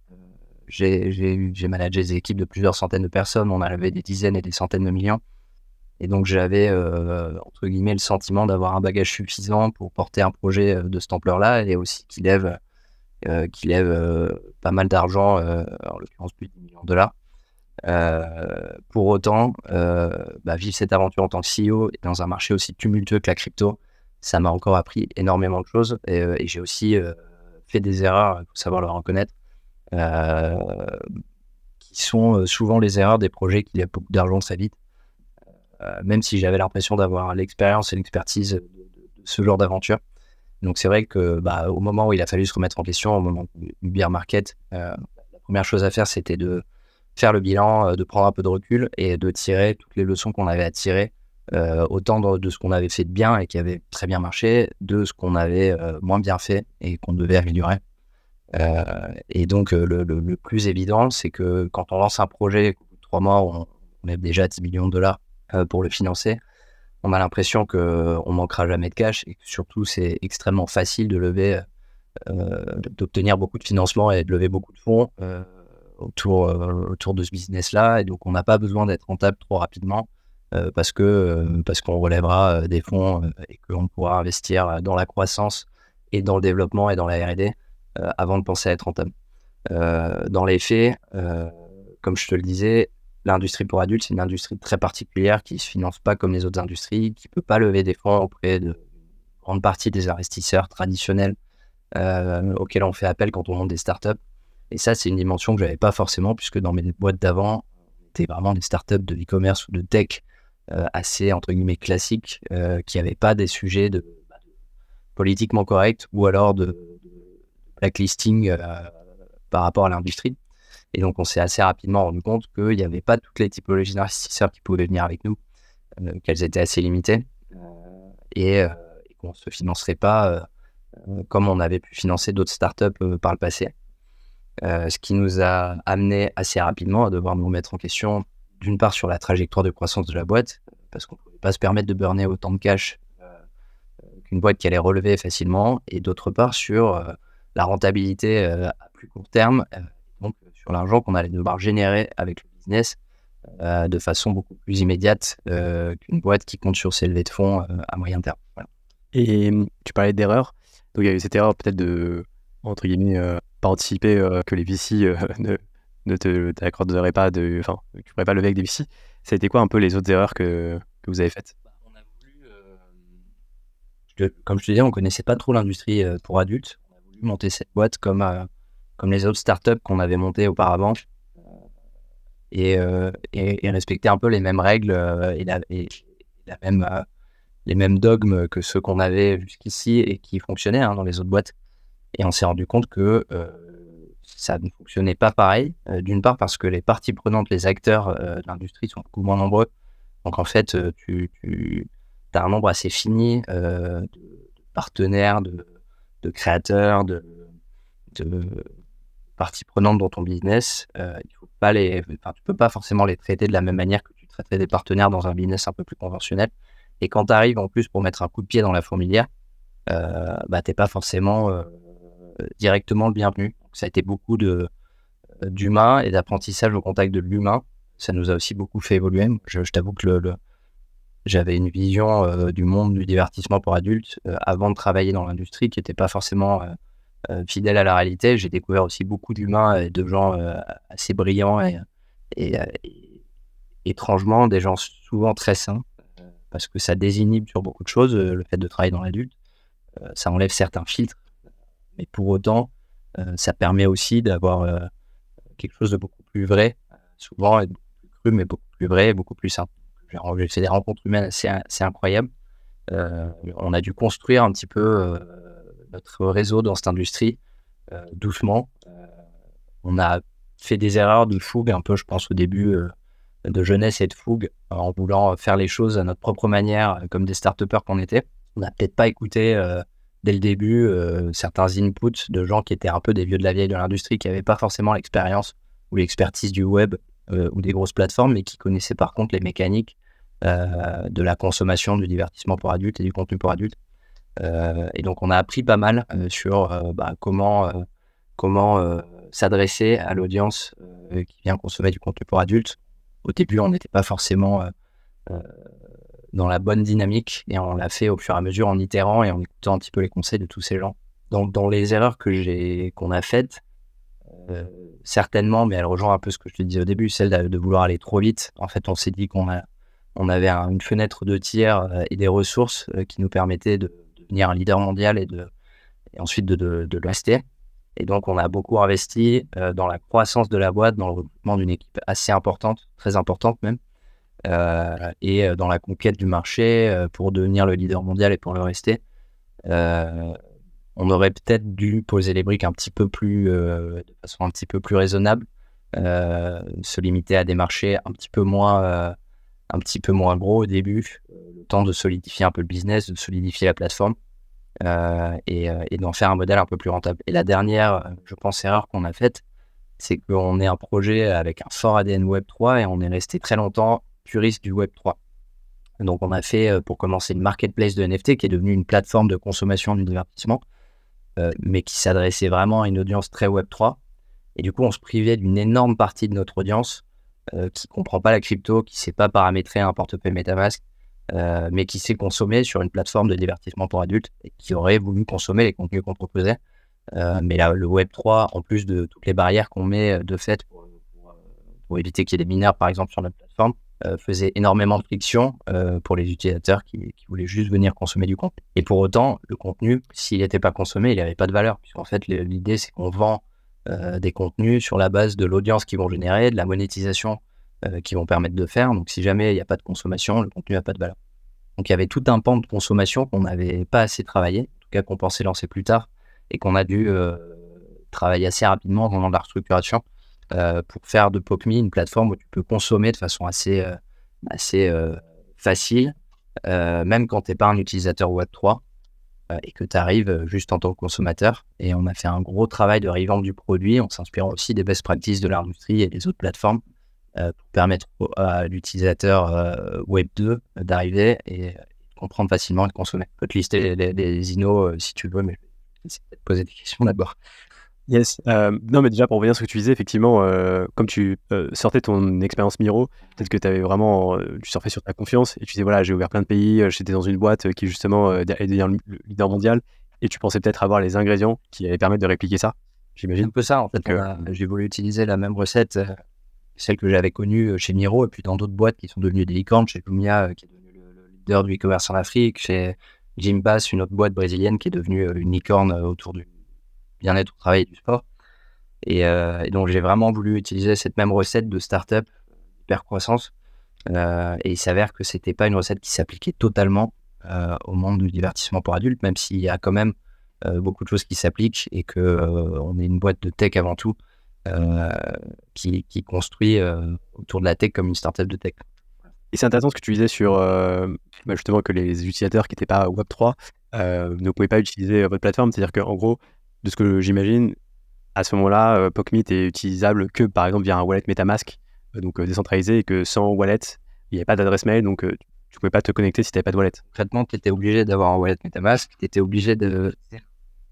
J'ai managé des équipes de plusieurs centaines de personnes. On avait des dizaines et des centaines de millions. Et donc, j'avais, euh, entre guillemets, le sentiment d'avoir un bagage suffisant pour porter un projet euh, de cette ampleur-là et aussi qui lève, euh, pas mal d'argent, en l'occurrence plus de 10 millions de dollars. pour autant, bah, vivre cette aventure en tant que CEO et dans un marché aussi tumultueux que la crypto, ça m'a encore appris énormément de choses et, et j'ai aussi fait des erreurs, il faut savoir le reconnaître, qui sont souvent les erreurs des projets qui lèvent beaucoup d'argent très vite. Euh, même si j'avais l'impression d'avoir l'expérience et l'expertise de, ce genre d'aventure. Donc c'est vrai que bah, au moment où il a fallu se remettre en question, au moment du bear market, euh, la première chose à faire, c'était de faire le bilan, euh, de prendre un peu de recul et de tirer toutes les leçons qu'on avait à tirer, autant de, ce qu'on avait fait de bien et qui avait très bien marché, de ce qu'on avait moins bien fait et qu'on devait améliorer. et donc le, plus évident, c'est que quand on lance un projet, trois mois, on, on lève déjà 10 millions de dollars pour le financer. On a l'impression qu'on manquera jamais de cash et que surtout c'est extrêmement facile de lever, euh, d'obtenir beaucoup de financement et de lever beaucoup de fonds euh, autour, autour de ce business-là. Et donc on n'a pas besoin d'être rentable trop rapidement parce que parce qu'on relèvera des fonds et qu'on pourra investir dans la croissance et dans le développement et dans la R&D avant de penser à être rentable. dans les faits, comme je te le disais, l'industrie pour adultes, c'est une industrie très particulière qui ne se finance pas comme les autres industries, qui ne peut pas lever des fonds auprès de grande partie des investisseurs traditionnels euh, auxquels on fait appel quand on monte des startups. Et ça, c'est une dimension que je n'avais pas forcément, puisque dans mes boîtes d'avant, c'était vraiment des startups de e-commerce ou de tech euh, assez, entre guillemets, classiques, euh, qui n'avaient pas des sujets de, politiquement corrects ou alors de blacklisting par rapport à l'industrie. Et donc, on s'est assez rapidement rendu compte qu'il n'y avait pas toutes les typologies d'investisseurs qui pouvaient venir avec nous, euh, qu'elles étaient assez limitées euh, et, euh, et qu'on ne se financerait pas comme on avait pu financer d'autres startups par le passé. ce qui nous a amené assez rapidement à devoir nous remettre en question, d'une part sur la trajectoire de croissance de la boîte, parce qu'on ne pouvait pas se permettre de burner autant de cash qu'une boîte qui allait relever facilement, et d'autre part sur la rentabilité à plus court terme l'argent qu'on allait devoir générer avec le business euh, de façon beaucoup plus immédiate euh, qu'une boîte qui compte sur ses levées de fonds euh, à moyen terme. Et hum, tu parlais d'erreur. Donc il y a eu cette erreur peut-être de, entre guillemets, pas anticiper que les VC ne, ne te t'accorderaient pas de. Enfin, tu ne pourrais pas lever avec des VC. Ça a été quoi un peu les autres erreurs que, que vous avez faites? Bah, Comme je te disais, on ne connaissait pas trop l'industrie pour adultes. On a voulu monter cette boîte comme comme les autres startups qu'on avait montées auparavant et, euh, respecter un peu les mêmes règles euh, et, la, même, euh, les mêmes dogmes que ceux qu'on avait jusqu'ici et qui fonctionnaient hein, dans les autres boîtes. Et on s'est rendu compte que ça ne fonctionnait pas pareil. D'une part parce que les parties prenantes, les acteurs de l'industrie sont beaucoup moins nombreux. Donc en fait, tu, as un nombre assez fini de, partenaires, de, créateurs, de, parties prenantes dans ton business, euh, il faut pas les, peux pas forcément les traiter de la même manière que tu traiterais des partenaires dans un business un peu plus conventionnel. Et quand tu arrives en plus pour mettre un coup de pied dans la fourmilière, euh, bah, pas forcément euh, directement le bienvenu. ça a été beaucoup de euh, d'humain et d'apprentissage au contact de l'humain. Ça nous a aussi beaucoup fait évoluer. Je, t'avoue que le, j'avais une vision du monde du divertissement pour adultes avant de travailler dans l'industrie qui n'était pas forcément euh, fidèle à la réalité. J'ai découvert aussi beaucoup d'humains et de gens euh, assez brillants et, euh, étrangement des gens souvent très sains parce que ça désinhibe sur beaucoup de choses le fait de travailler dans l'adulte. ça enlève certains filtres, mais pour autant, ça permet aussi d'avoir quelque chose de beaucoup plus vrai, souvent et beaucoup plus cru, mais beaucoup plus vrai et beaucoup plus simple. J'ai fait des rencontres humaines assez incroyables. on a dû construire un petit peu notre réseau dans cette industrie euh, doucement. Euh, on a fait des erreurs de fougue un peu, je pense, au début euh, de jeunesse et de fougue en voulant faire les choses à notre propre manière, comme des start qu'on était. On n'a peut-être pas écouté dès le début certains inputs de gens qui étaient un peu des vieux de la vieille de l'industrie, qui n'avaient pas forcément l'expérience ou l'expertise du web ou des grosses plateformes, mais qui connaissaient par contre les mécaniques de la consommation du divertissement pour adultes et du contenu pour adultes. Et donc on a appris pas mal sur bah, comment, comment s'adresser à l'audience qui vient consommer du contenu pour adultes. Au début, on n'était pas forcément dans la bonne dynamique et on l'a fait au fur et à mesure en itérant et en écoutant un petit peu les conseils de tous ces gens. Donc dans les erreurs que j'ai qu'on a faites, euh, certainement, mais elle rejoint un peu ce que je te disais au début, celle de, vouloir aller trop vite. En fait, on s'est dit qu'on a on avait une fenêtre de tir euh, et des ressources euh, qui nous permettaient de, devenir un leader mondial et de et ensuite de, de, le rester. Et donc, on a beaucoup investi dans la croissance de la boîte, dans le recrutement d'une équipe assez importante, très importante même. Euh, et euh, dans la conquête du marché euh, pour devenir le leader mondial et pour le rester. on aurait peut-être dû poser les briques un petit peu plus, de façon un petit peu plus raisonnable, se limiter à des marchés un petit peu moins, un petit peu moins gros au début, le temps de solidifier un peu le business, de solidifier la plateforme. et, et d'en faire un modèle un peu plus rentable. Et la dernière, je pense, erreur qu'on a faite, c'est qu'on est un projet avec un fort ADN Web3 et on est resté très longtemps puriste du Web 3. Donc on a fait euh, pour commencer une marketplace de NFT qui est devenue une plateforme de consommation du divertissement, euh, mais qui s'adressait vraiment à une audience très Web 3. Et du coup, on se privait d'une énorme partie de notre audience euh, qui comprend pas la crypto, qui ne sait pas paramétrer un portefeuille MetaMask, mais qui sait consommer sur une plateforme de divertissement pour adultes et qui aurait voulu consommer les contenus qu'on proposait. mais là, le Web 3, en plus de toutes les barrières qu'on met de fait pour, éviter qu'il y ait des mineurs, par exemple, sur notre plateforme, euh, faisait énormément de friction euh, pour les utilisateurs qui, voulaient juste venir consommer du contenu. Et pour autant, le contenu, s'il n'était pas consommé, il n'avait pas de valeur, puisqu'en fait, l'idée, c'est qu'on vend euh, des contenus sur la base de l'audience qu'ils vont générer, de la monétisation qu'ils vont permettre de faire. Donc, si jamais il n'y a pas de consommation, le contenu n'a pas de valeur. Donc, il y avait tout un pan de consommation qu'on n'avait pas assez travaillé, en tout cas qu'on pensait lancer plus tard, et qu'on a dû travailler assez rapidement pendant la restructuration euh, pour faire de PopMe une plateforme où tu peux consommer de façon assez, euh, assez euh, facile, même quand tu n'es pas un utilisateur Web3 et que tu arrives juste en tant que consommateur. Et on a fait un gros travail de revamp du produit en s'inspirant aussi des best practices de l'industrie et des autres plateformes pour permettre à l'utilisateur Web 2 d'arriver et comprendre facilement et de consommer. Je peux te lister les, les, si tu veux, mais je vais te poser des questions d'abord. Yes. Euh, non, mais déjà pour revenir sur ce que tu disais, effectivement, euh, comme tu euh, sortais ton expérience Miro, peut-être que tu avais vraiment, tu surfais sur ta confiance et tu disais voilà, j'ai ouvert plein de pays, j'étais dans une boîte qui justement est devenir le leader mondial et tu pensais peut-être avoir les ingrédients qui allaient permettre de répliquer ça. J'imagine. Un peu ça en fait. J'ai voulu utiliser la même recette, celle que j'avais connue chez Miro et puis dans d'autres boîtes qui sont devenues des licornes, chez Lumia qui est devenu le, leader du e-commerce en Afrique, chez Jim Bass, une autre boîte brésilienne qui est devenue une licorne autour du bien-être au travail et du sport. Euh, et, donc, j'ai vraiment voulu utiliser cette même recette de startup hyper croissance. Euh, et il s'avère que c'était pas une recette qui s'appliquait totalement euh, au monde du divertissement pour adultes, même s'il y a quand même beaucoup de choses qui s'appliquent et que on est une boîte de tech avant tout qui, qui, construit autour de la tech comme une startup de tech. Et c'est intéressant ce que tu disais sur bah, justement que les utilisateurs qui n'étaient pas Web3 ne pouvaient pas utiliser votre plateforme. C'est-à-dire qu'en gros, de ce que j'imagine, à ce moment-là, euh, PocMeet est utilisable que par exemple via un wallet MetaMask, euh, donc euh, décentralisé, et que sans wallet, il n'y avait pas d'adresse mail, donc tu ne pouvais pas te connecter si tu n'avais pas de wallet. Concrètement, tu étais obligé d'avoir un wallet MetaMask, tu étais obligé de.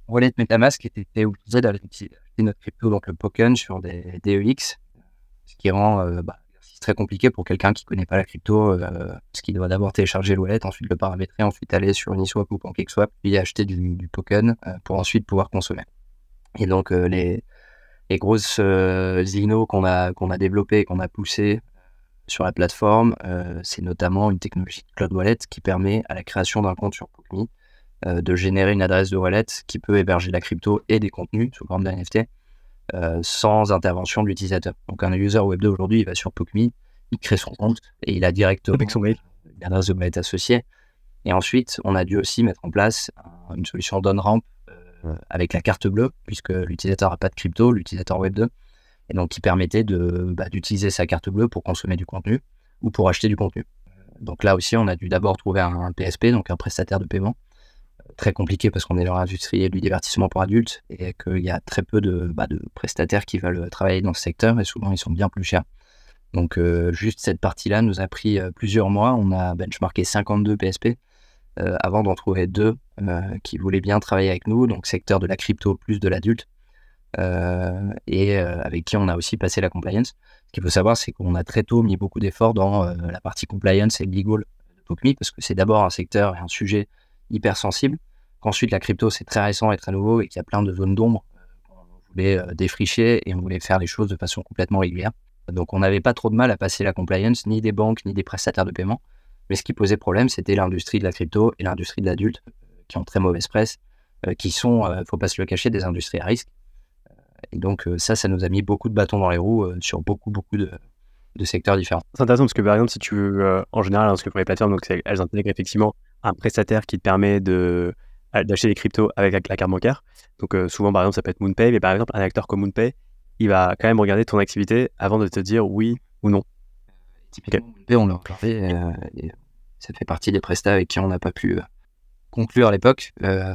Wallet MetaMask était obligé d'acheter notre crypto, donc le Poken, sur des DEX, ce qui rend bah, très compliqué pour quelqu'un qui ne connaît pas la crypto, parce qu'il doit d'abord télécharger le wallet, ensuite le paramétrer, ensuite aller sur Uniswap ou PancakeSwap, puis acheter du, token pour ensuite pouvoir consommer. Et donc, euh, les, grosses euh, Zino qu'on a, qu'on a développées, qu'on a poussées euh, sur la plateforme, c'est notamment une technologie de Cloud Wallet qui permet à la création d'un compte sur PokeMe de générer une adresse de wallet qui peut héberger la crypto et des contenus sous forme d'NFT sans intervention de l'utilisateur. Donc un user Web2 aujourd'hui, il va sur PokeMe, il crée son compte et il a directement son mail. une adresse de wallet associée. Et ensuite, on a dû aussi mettre en place une solution d'on-ramp euh, avec la carte bleue, puisque l'utilisateur n'a pas de crypto, l'utilisateur Web2, et donc qui permettait de, bah, d'utiliser sa carte bleue pour consommer du contenu ou pour acheter du contenu. Donc là aussi, on a dû d'abord trouver un, PSP, donc un prestataire de paiement, très compliqué parce qu'on est dans l'industrie du divertissement pour adultes et qu'il y a très peu de, bah, prestataires qui veulent travailler dans ce secteur et souvent ils sont bien plus chers. Donc juste cette partie-là nous a pris plusieurs mois. On a benchmarké 52 PSP avant d'en trouver deux qui voulaient bien travailler avec nous, donc secteur de la crypto plus de l'adulte. et avec qui on a aussi passé la compliance. Ce qu'il faut savoir, c'est qu'on a très tôt mis beaucoup d'efforts dans la partie compliance et legal de POCMI, parce que c'est d'abord un secteur et un sujet hyper sensible. Qu'ensuite, la crypto, c'est très récent et très nouveau et qu'il y a plein de zones d'ombre qu'on voulait défricher et on voulait faire les choses de façon complètement régulière. Donc on n'avait pas trop de mal à passer la compliance, ni des banques, ni des prestataires de paiement. Mais ce qui posait problème, c'était l'industrie de la crypto et l'industrie de l'adulte, euh, qui ont très mauvaise presse, euh, qui sont, ne euh, faut pas se le cacher, des industries à risque. Et donc ça, ça nous a mis beaucoup de bâtons dans les roues sur beaucoup, beaucoup de, secteurs différents. C'est intéressant parce que par exemple, si tu veux, en général, hein, ce que font les plateformes, donc elles intègrent effectivement un prestataire qui te permet de d'acheter des cryptos avec la, carte bancaire. Donc souvent, par exemple, ça peut être MoonPay, mais par exemple, un acteur comme MoonPay, il va quand même regarder ton activité avant de te dire oui ou non. Typiquement, on l'a regardé, euh, ça fait partie des prestats avec qui on n'a pas pu euh, conclure à l'époque, euh,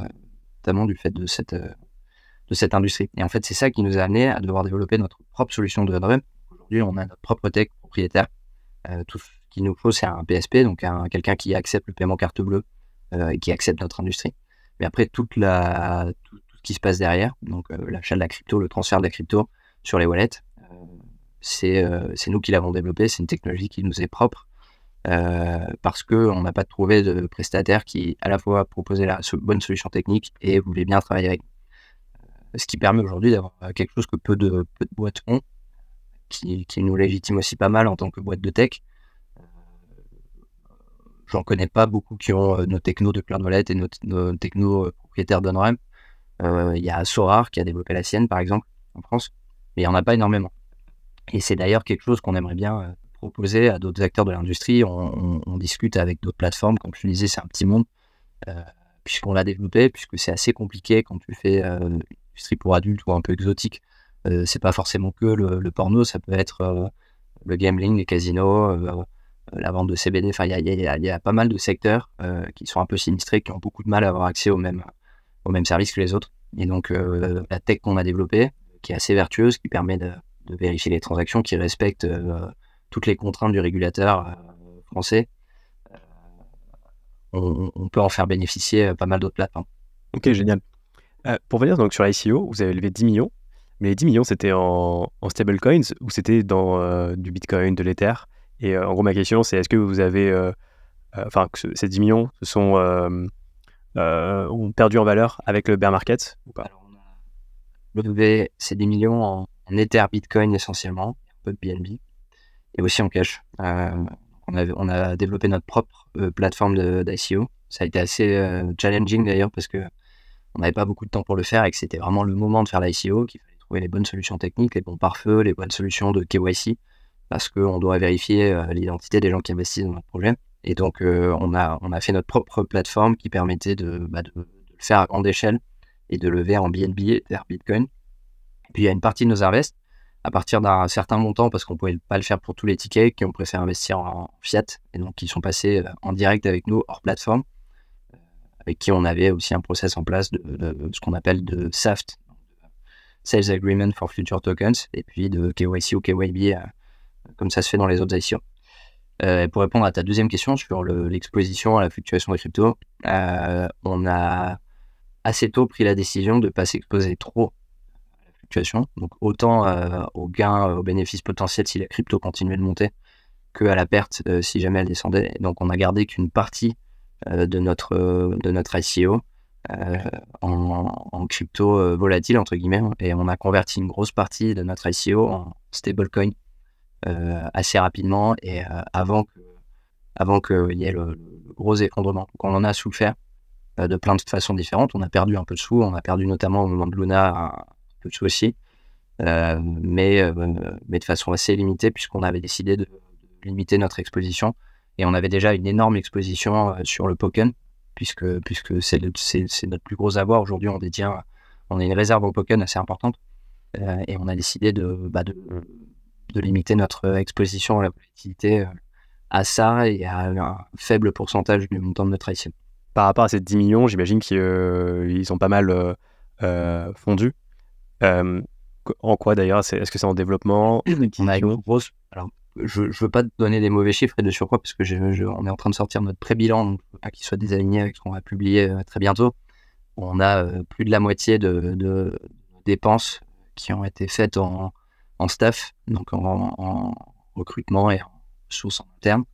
notamment du fait de cette, de cette industrie. Et en fait, c'est ça qui nous a amené à devoir développer notre propre solution de Aujourd'hui, on a notre propre tech propriétaire. tout qu'il nous faut, c'est un PSP, donc quelqu'un qui accepte le paiement carte bleue et qui accepte notre industrie. Mais après, toute la, tout, ce qui se passe derrière, donc l'achat de la crypto, le transfert de la crypto, sur les wallets. Euh, euh, c'est nous qui l'avons développé, c'est une technologie qui nous est propre. Euh, parce qu'on n'a pas trouvé de prestataire qui à la fois proposait la bonne solution technique et voulait bien travailler avec. Ce qui permet aujourd'hui d'avoir quelque chose que peu de, peu de boîtes ont, qui, qui, nous légitime aussi pas mal en tant que boîte de tech. J'en connais pas beaucoup qui ont nos technos de Wallet et nos, nos technos propriétaires d'OnRAM. Il y a Sorar qui a développé la sienne, par exemple, en France mais il n'y en a pas énormément. Et c'est d'ailleurs quelque chose qu'on aimerait bien euh, proposer à d'autres acteurs de l'industrie. On, discute avec d'autres plateformes, comme je le disais, c'est un petit monde, euh, puisqu'on l'a développé, puisque c'est assez compliqué quand tu fais euh, une industrie pour adultes ou un peu exotique. Euh, c'est pas forcément que le, porno, ça peut être le gambling, les casinos, la vente de CBD. Enfin, il y, a, pas mal de secteurs qui sont un peu sinistrés, qui ont beaucoup de mal à avoir accès aux mêmes, services que les autres. Et donc, la tech qu'on a développée, qui est assez vertueuse, qui permet de, vérifier les transactions, qui respecte euh, toutes les contraintes du régulateur euh, français. Euh, on, peut en faire bénéficier pas mal d'autres plateformes. Ok, génial. pour venir donc sur ICO, vous avez levé 10 millions, mais les 10 millions c'était en, stablecoins ou c'était dans du Bitcoin, de l'Ether? Et en gros, ma question c'est est-ce que vous avez, enfin, ces 10 millions se sont ont perdu en valeur avec le bear market ou pas? Levé, c'est des millions en, Ether, Bitcoin essentiellement, un peu de BNB, et aussi en cash. Euh, on, a, on a développé notre propre euh, plateforme d'ICO. Ça a été assez euh, challenging d'ailleurs parce que on n'avait pas beaucoup de temps pour le faire et que c'était vraiment le moment de faire l'ICO, qu'il fallait trouver les bonnes solutions techniques, les bons pare-feux, les bonnes solutions de KYC, parce qu'on doit vérifier l'identité des gens qui investissent dans notre projet. Et donc, on, a, on a fait notre propre plateforme qui permettait de, bah, de, de le faire à grande échelle et de lever en BNB vers Bitcoin. Puis il y a une partie de nos invests, à partir d'un certain montant, parce qu'on ne pouvait pas le faire pour tous les tickets, qui ont préféré investir en fiat, et donc qui sont passés euh, en direct avec nous hors plateforme, euh, avec qui on avait aussi un process en place de, ce qu'on appelle de SAFT, Sales Agreement for Future Tokens, et puis de KYC ou KYB, euh, comme ça se fait dans les autres ICO. pour répondre à ta deuxième question sur l'exposition à la fluctuation des cryptos, on a assez tôt pris la décision de ne pas s'exposer trop à la fluctuation. Donc autant euh, au gain, euh, au bénéfice potentiel si la crypto continuait de monter, que à la perte euh, si jamais elle descendait. donc on a gardé qu'une partie de, notre, de notre ICO en, crypto volatile, entre guillemets, et on a converti une grosse partie de notre ICO en stablecoin assez rapidement et avant que avant qu'il y ait le, gros effondrement. Donc on en a souffert euh, de plein de façons différentes. On a perdu un peu de sous, on a perdu notamment au moment de Luna un peu de sous aussi, euh, mais, euh, mais de façon assez limitée puisqu'on avait décidé de, limiter notre exposition et on avait déjà une énorme exposition sur le Poken puisque, puisque c'est, notre plus gros avoir. Aujourd'hui, on détient, on a une réserve au Poken assez importante et on a décidé de, bah de, de, limiter notre exposition à la volatilité à ça et à un faible pourcentage du montant de notre ICO. par rapport à ces 10 millions, j'imagine qu'ils ont pas mal fondu. en quoi d'ailleurs Est-ce que c'est en développement On a une grosse. Alors, je ne veux pas te donner des mauvais chiffres et de surcroît parce que on est en train de sortir notre pré-bilan, donc pas qu'il soit désaligné avec ce qu'on va publier très bientôt. On a plus de la moitié de, de, dépenses qui ont été faites en, en staff, donc en, recrutement et en sources en interne.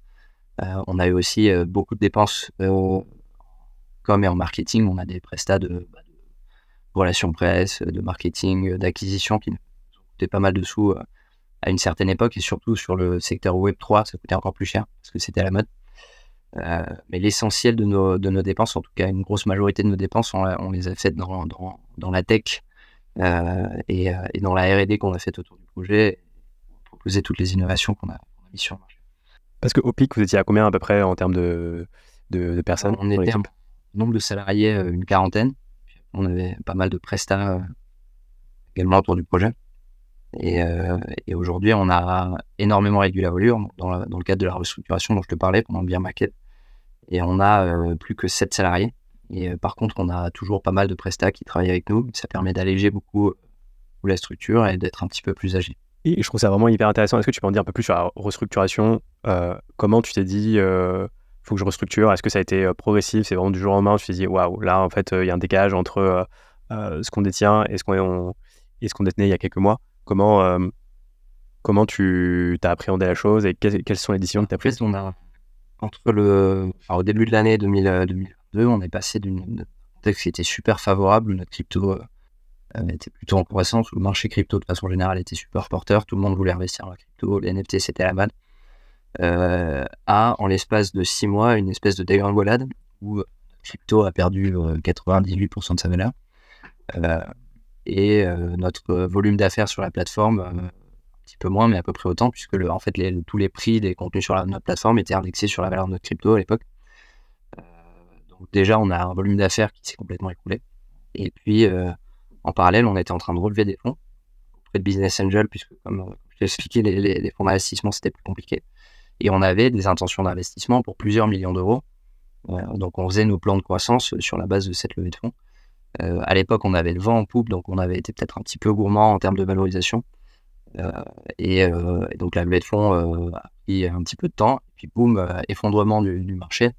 Euh, on a eu aussi euh, beaucoup de dépenses euh, comme et en marketing. On a des prestats de, bah, relations presse, de marketing, d'acquisition qui nous coûtaient pas mal de sous à une certaine époque et surtout sur le secteur Web 3, ça coûtait encore plus cher parce que c'était à la mode. mais l'essentiel de nos, de nos dépenses, en tout cas une grosse majorité de nos dépenses, on, les a faites dans, dans, dans la tech et, et, dans la R&D qu'on a fait autour du projet, proposer toutes les innovations qu'on a, a mises sur le marché. Parce qu'au pic, vous étiez à combien à peu près en termes de, de, personnes On était un nombre de salariés, euh, une quarantaine. On avait pas mal de prestats euh, également autour du projet. Et, euh, et aujourd'hui, on a énormément réduit la volure dans, dans, le cadre de la restructuration dont je te parlais pendant le bien maquette. Et on a plus que 7 salariés. Et par contre, on a toujours pas mal de prestats qui travaillent avec nous. Ça permet d'alléger beaucoup la structure et d'être un petit peu plus agile. Et je trouve ça vraiment hyper intéressant. Est-ce que tu peux en dire un peu plus sur la restructuration euh, Comment tu t'es dit, il euh, faut que je restructure? Est-ce que ça a été euh, progressif? C'est vraiment du jour au lendemain? Tu t'es dit, waouh, là, en fait, il y a un décalage entre ce qu'on détient et ce qu'on qu'on détenait il y a quelques mois. Comment, comment tu as appréhendé la chose et quelles, sont les décisions que tu as prises? on a, entre le, Au début de l'année 2022, on est passé d'une contexte qui était super favorable. Notre crypto était plutôt en croissance, le marché crypto de façon générale était super porteur, tout le monde voulait investir dans la crypto, les NFT c'était la mode, euh, à en l'espace de six mois une espèce de dégringolade où crypto a perdu 98% euh, de sa valeur. Euh, et notre volume d'affaires sur la plateforme, un petit peu moins, mais à peu près autant, puisque en fait tous les prix des contenus sur notre plateforme étaient indexés sur la valeur de notre crypto à l'époque. Déjà, on a un volume d'affaires qui s'est complètement écoulé. Et puis, en parallèle, on était en train de relever des fonds auprès de Business Angel, puisque comme euh, je l'ai expliqué, les, fonds d'investissement, c'était plus compliqué. Et on avait des intentions d'investissement pour plusieurs millions d'euros. Euh, donc on faisait nos plans de croissance sur la base de cette levée de fonds. Euh, à l'époque, on avait le vent en poupe, donc on avait été peut-être un petit peu gourmand en termes de valorisation. et, donc la levée de fonds a pris un petit peu de temps. Et puis boum, effondrement du marché.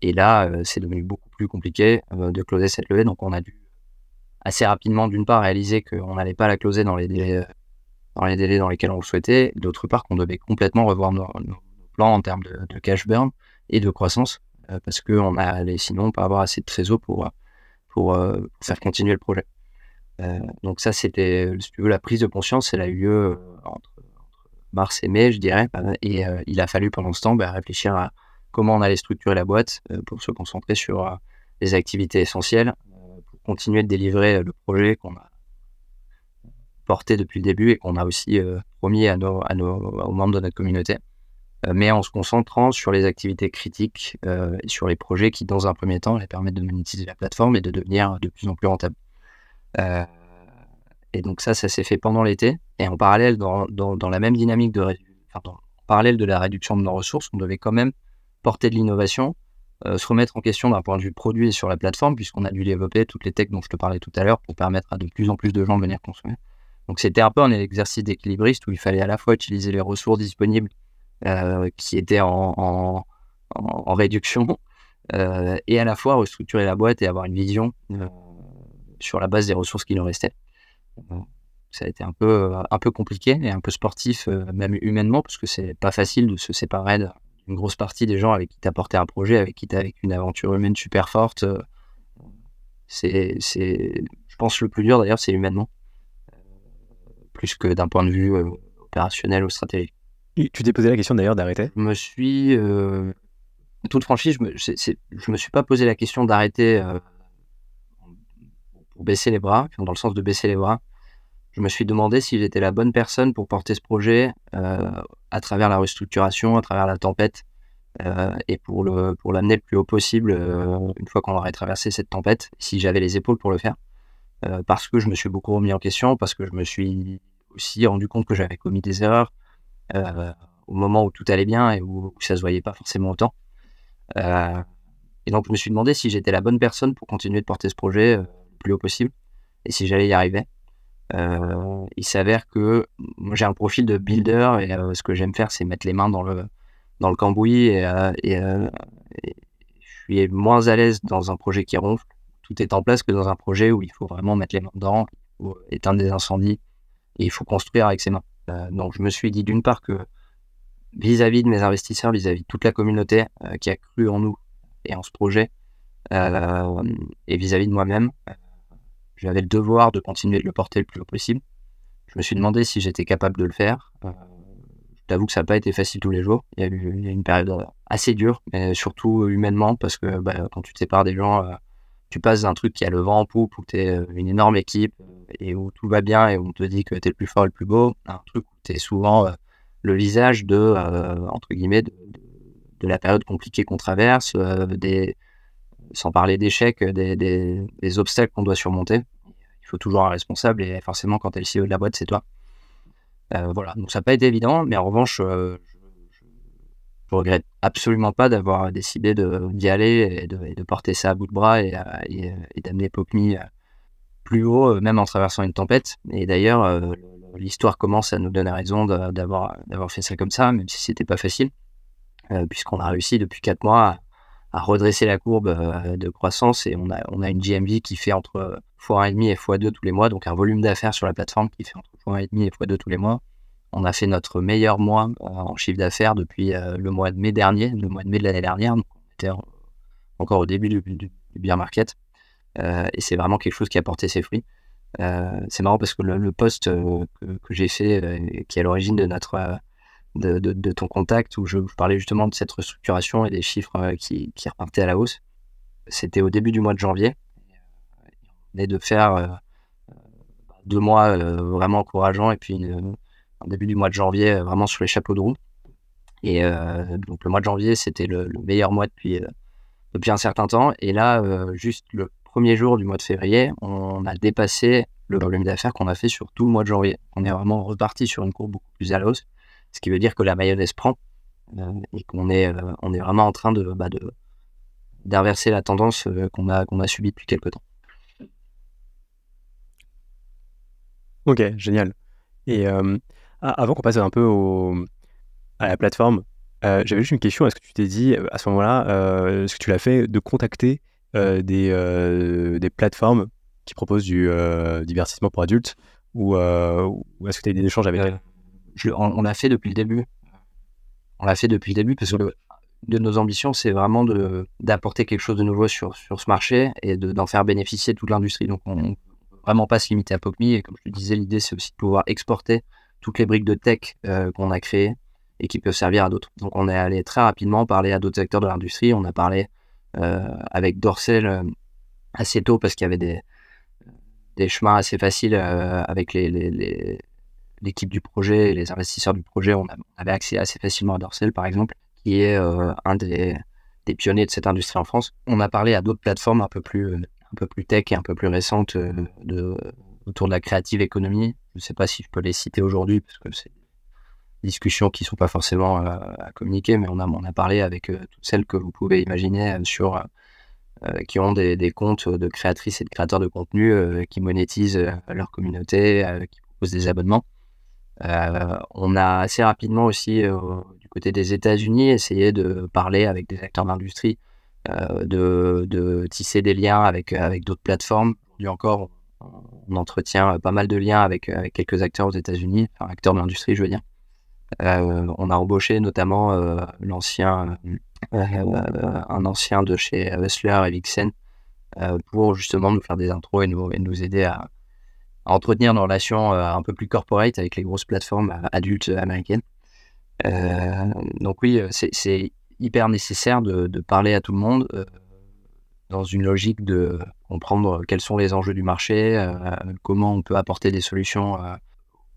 Et là, c'est devenu beaucoup plus compliqué de closer cette levée. Donc on a dû assez rapidement, d'une part, réaliser qu'on n'allait pas la closer dans les délais euh, dans lesquels on le souhaitait, d'autre part qu'on devait complètement revoir nos, plans en termes de, cash burn et de croissance, euh, parce qu'on allait sinon pas avoir assez de trésor pour, euh, pour, faire continuer le projet. donc ça, c'était, si tu veux, la prise de conscience, elle a eu lieu entre, mars et mai, je dirais, et il a fallu pendant ce temps bah, réfléchir à comment on allait structurer la boîte pour se concentrer sur les activités essentielles, continuer de délivrer euh, le projet qu'on a porté depuis le début et qu'on a aussi euh, promis à nos, aux membres de notre communauté, euh, mais en se concentrant sur les activités critiques et sur les projets qui, dans un premier temps, allaient permettre de monétiser la plateforme et de devenir de plus en plus rentable. et donc ça, ça s'est fait pendant l'été. Et en parallèle, dans, dans, la même dynamique de, en parallèle de la réduction de nos ressources, on devait quand même porter de l'innovation euh, se remettre en question d'un point de vue produit et sur la plateforme, puisqu'on a dû développer toutes les techs dont je te parlais tout à l'heure pour permettre à de plus en plus de gens de venir consommer. Donc c'était un peu un exercice d'équilibriste où il fallait à la fois utiliser les ressources disponibles euh, qui étaient en, réduction euh, et à la fois restructurer la boîte et avoir une vision sur la base des ressources qui nous restaient. ça a été un peu, un peu compliqué et un peu sportif, même humainement, parce que c'est pas facile de se séparer de, une grosse partie des gens avec qui tu as porté un projet, avec qui tu as une aventure humaine super forte. Euh, c'est, je pense, le plus dur d'ailleurs, c'est humainement. Euh, plus que d'un point de vue euh, opérationnel ou stratégique. tu t'es posé la question d'ailleurs d'arrêter? Je me suis. toute franchise, je me, je me suis pas posé la question d'arrêter pour baisser les bras, dans le sens de baisser les bras je me suis demandé si j'étais la bonne personne pour porter ce projet euh, à travers la restructuration, à travers la tempête, euh, et pour le pour l'amener le plus haut possible euh, une fois qu'on aurait traversé cette tempête, si j'avais les épaules pour le faire. parce que je me suis beaucoup remis en question, parce que je me suis aussi rendu compte que j'avais commis des erreurs au moment où tout allait bien et où, ça se voyait pas forcément autant. Et donc, je me suis demandé si j'étais la bonne personne pour continuer de porter ce projet le plus haut possible et si j'allais y arriver. Il s'avère que j'ai un profil de builder et ce que j'aime faire, c'est mettre les mains dans le, dans le cambouis et, et, je suis moins à l'aise dans un projet qui ronfle. Tout est en place que dans un projet où il faut vraiment mettre les mains dedans, éteindre des incendies et il faut construire avec ses mains. donc je me suis dit d'une part que vis-à-vis de mes investisseurs, vis-à-vis de toute la communauté euh, qui a cru en nous et en ce projet, euh, et vis-à-vis de moi-même, euh, j'avais le devoir de continuer de le porter le plus haut possible. Je me suis demandé si j'étais capable de le faire. je t'avoue que ça n'a pas été facile tous les jours. Il y a eu, une période assez dure, mais surtout humainement, parce que bah, quand tu te sépares des gens, tu passes d'un truc qui a le vent en poupe, où tu es une énorme équipe, et où tout va bien, et où on te dit que tu es le plus fort et le plus beau, un truc où tu es souvent le visage de, euh, entre guillemets, de, la période compliquée qu'on traverse, euh, sans parler d'échecs, des, obstacles qu'on doit surmonter. Faut toujours un responsable et forcément, quand tu es le CEO de la boîte, c'est toi. Euh, voilà, donc ça n'a pas été évident, mais en revanche, je, je, regrette absolument pas d'avoir décidé d'y aller et de, porter ça à bout de bras et, et, d'amener PopMe plus haut, même en traversant une tempête. Et d'ailleurs, l'histoire commence à nous donner raison d'avoir fait ça comme ça, même si c'était pas facile, euh, puisqu'on a réussi depuis 4 mois à, redresser la courbe euh, de croissance et on a, on a une GMV qui fait entre x1,5 et x2 tous les mois, donc un volume d'affaires sur la plateforme qui fait entre x1,5 et x2 tous les mois. On a fait notre meilleur mois euh, en chiffre d'affaires depuis le mois de mai dernier, le mois de mai de l'année dernière, donc on était encore au début du, du, beer market. et c'est vraiment quelque chose qui a porté ses fruits. Euh, c'est marrant parce que le, poste euh, que, j'ai fait, euh, qui est à l'origine de notre de, ton contact, où je, parlais justement de cette restructuration et des chiffres qui repartaient à la hausse, c'était au début du mois de janvier. De faire deux mois vraiment encourageants et puis un début du mois de janvier vraiment sur les chapeaux de roue. Et donc le mois de janvier, c'était le, meilleur mois depuis, depuis un certain temps. Et là, juste le premier jour du mois de février, on a dépassé le volume d'affaires qu'on a fait sur tout le mois de janvier. On est vraiment reparti sur une courbe beaucoup plus à l'os, ce qui veut dire que la mayonnaise prend euh, et qu'on est, euh, on est vraiment en train de, bah, d'inverser la tendance euh, qu'on a, qu'on a subie depuis quelques temps. Ok, génial. Et avant qu'on passe un peu au, à la plateforme, j'avais juste une question. Est-ce que tu t'es dit à ce moment-là, est-ce que tu l'as fait de contacter euh, des, euh, des plateformes qui proposent du euh, divertissement pour adultes ou, est-ce que tu as eu des échanges avec elles? On, l'a fait depuis le début. On l'a fait depuis le début parce que de nos ambitions, c'est vraiment d'apporter quelque chose de nouveau sur, sur ce marché et d'en faire bénéficier toute l'industrie. Donc, on vraiment pas se limiter à PopMe. Et comme je te disais, l'idée, c'est aussi de pouvoir exporter toutes les briques de tech qu'on a créées et qui peuvent servir à d'autres. Donc, on est allé très rapidement parler à d'autres acteurs de l'industrie. On a parlé euh, avec Dorsel euh, assez tôt parce qu'il y avait des, des chemins assez faciles euh, avec les, l'équipe du projet et les investisseurs du projet. On, avait accès assez facilement à Dorsel, par exemple, qui est un des, des, pionniers de cette industrie en France. On a parlé à d'autres plateformes un peu plus, un peu plus tech et un peu plus récentes de, autour de la créative économie. Je ne sais pas si je peux les citer aujourd'hui parce que c'est discussions qui ne sont pas forcément euh, à communiquer, mais on a, on a parlé avec euh, toutes celles que vous pouvez imaginer euh, sur qui ont des, des, comptes de créatrices et de créateurs de contenu qui monétisent leur communauté, qui proposent des abonnements. on a assez rapidement aussi, du côté des États-Unis, essayé de parler avec des acteurs d'industrie, de, de, tisser des liens avec, avec d'autres plateformes. Aujourd'hui encore, on, entretient pas mal de liens avec, avec quelques acteurs aux États-Unis, acteurs de l'industrie, je veux dire. Euh, on a embauché notamment euh, l'ancien, euh, un ancien de chez Hustler et Vixen pour justement nous faire des intros et nous, et nous aider à, entretenir nos relations un peu plus corporate avec les grosses plateformes adultes américaines. donc oui, c'est hyper nécessaire de, de, parler à tout le monde dans une logique de comprendre quels sont les enjeux du marché, comment on peut apporter des solutions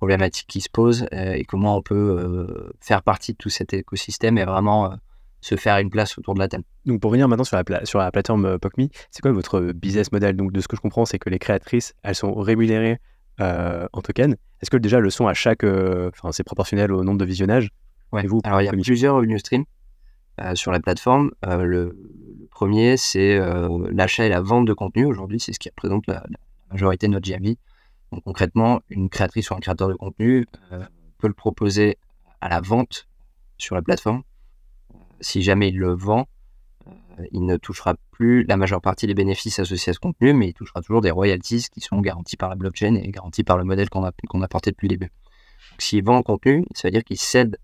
problématiques qui se posent euh, et comment on peut euh, faire partie de tout cet écosystème et vraiment euh, se faire une place autour de la table. Donc pour venir maintenant sur la, sur la plateforme PocMe, c'est quoi votre business model? Donc de ce que je comprends, c'est que les créatrices, elles sont rémunérées en token. Est-ce que déjà le son à chaque, enfin c'est proportionnel au nombre de visionnages? Ouais. Vous, Alors il y a plusieurs revenue streams sur la plateforme. le, premier, c'est l'achat et la vente de contenu. Aujourd'hui, c'est ce qui représente la, majorité de notre GMV. Donc concrètement, une créatrice ou un créateur de contenu peut le proposer à la vente sur la plateforme. Si jamais il le vend, il ne touchera plus la majeure partie des bénéfices associés à ce contenu, mais il touchera toujours des royalties qui sont garanties par la blockchain et garanties par le modèle qu'on a, qu'on a porté depuis le début. S'il vend un contenu, ça veut dire qu'il cède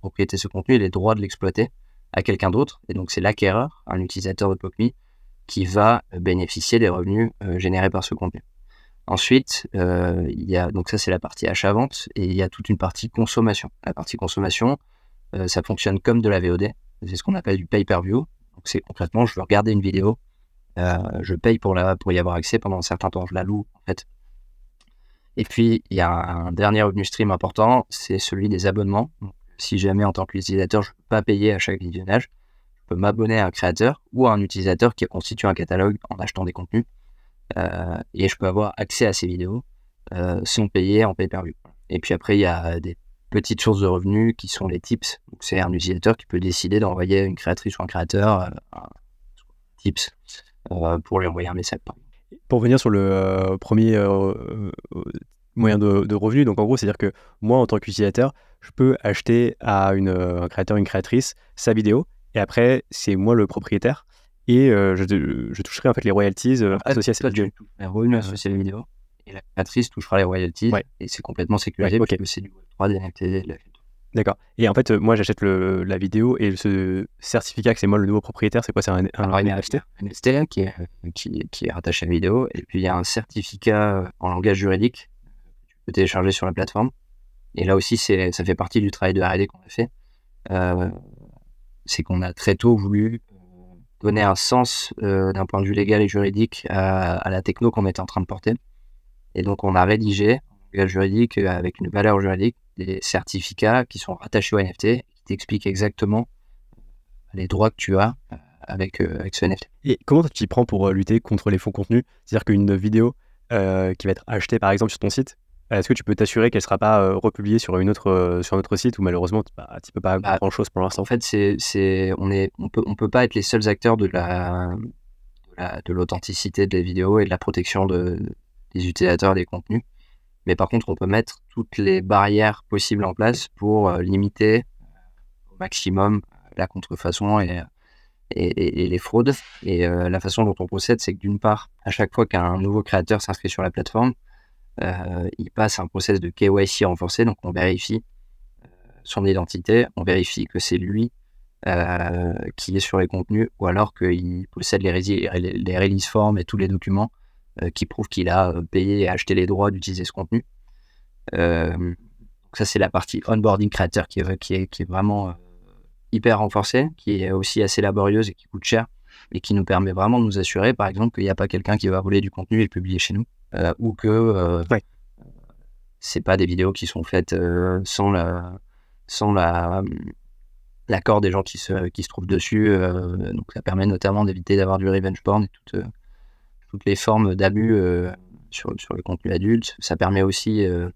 propriété de ce contenu et les droits de l'exploiter à quelqu'un d'autre. Et donc, c'est l'acquéreur, un utilisateur de PopMe, qui va bénéficier des revenus euh, générés par ce contenu. Ensuite, euh, il y a, donc ça, c'est la partie achat-vente et il y a toute une partie consommation. La partie consommation, euh, ça fonctionne comme de la VOD. C'est ce qu'on appelle du pay-per-view. Donc, c'est concrètement, je veux regarder une vidéo, je paye pour y avoir accès pendant un certain temps. Je la loue, en fait, et puis, il y a un dernier revenu stream important, c'est celui des abonnements. Si jamais, en tant qu'utilisateur, je ne peux pas payer à chaque visionnage, je peux m'abonner à un créateur ou à un utilisateur qui constitue un catalogue en achetant des contenus. Euh, et je peux avoir accès à ces vidéos euh, sans payer en pay-per-view. Et puis après, il y a des petites sources de revenus qui sont les tips. C'est un utilisateur qui peut décider d'envoyer une créatrice ou un créateur euh, un tips pour lui envoyer un message. Pour venir sur le premier moyen de, revenu, donc en gros, c'est-à-dire que moi, en tant qu'utilisateur, je peux acheter à une, un créateur, une créatrice, sa vidéo, et après, c'est moi le propriétaire, et je, toucherai en fait les royalties associées à cette vidéo. Les revenus associés à la vidéo, et la créatrice touchera les royalties, et c'est complètement sécurisé, parce que c'est du Web3, des NFT, de la D'accord. Et en fait, euh, moi, j'achète la vidéo et ce certificat que c'est moi le nouveau propriétaire, c'est quoi? C'est un, un, NFT Un NFT qui est, qui, qui, est rattaché à la vidéo. Et puis, il y a un certificat euh, en langage juridique télécharger sur la plateforme. Et là aussi, ça fait partie du travail de R&D qu'on a fait. Euh, c'est qu'on a très tôt voulu donner un sens d'un point de vue légal et juridique à, la techno qu'on était en train de porter. Et donc, on a rédigé juridique avec une valeur juridique des certificats qui sont rattachés au NFT, qui t'expliquent exactement les droits que tu as euh, avec, euh, avec ce NFT. Et comment tu t'y prends pour euh, lutter contre les faux contenus? C'est-à-dire qu'une vidéo qui va être achetée par exemple sur ton site, est-ce que tu peux t'assurer qu'elle ne sera pas republiée sur, une autre, sur un autre site ou malheureusement tu ne peux pas bah, grand-chose pour l'instant? En fait, c'est, c'est, on ne on peut, on peut pas être les seuls acteurs de, la, de, l'authenticité des vidéos et de la protection de, des utilisateurs des contenus. Mais par contre, on peut mettre toutes les barrières possibles en place pour euh, limiter au maximum la contrefaçon et, et, les fraudes. Et euh, la façon dont on procède, c'est que d'une part, à chaque fois qu'un nouveau créateur s'inscrit sur la plateforme, euh, il passe un process de KYC renforcé. Donc, on vérifie son identité, on vérifie que c'est lui qui est sur les contenus ou alors qu'il possède les, les release forms et tous les documents euh, qui prouve qu'il a euh, payé et acheté les droits d'utiliser ce contenu. Euh, donc ça, c'est la partie onboarding créateur qui est vraiment hyper renforcée, qui est aussi assez laborieuse et qui coûte cher, et qui nous permet vraiment de nous assurer, par exemple, qu'il n'y a pas quelqu'un qui va voler du contenu et le publier chez nous, ou que euh, ouais. c'est pas des vidéos qui sont faites sans la sans la l'accord des gens qui se, qui se trouvent dessus. donc ça permet notamment d'éviter d'avoir du revenge porn et toute, toutes les formes d'abus euh, sur, sur, le contenu adulte. Ça permet aussi euh,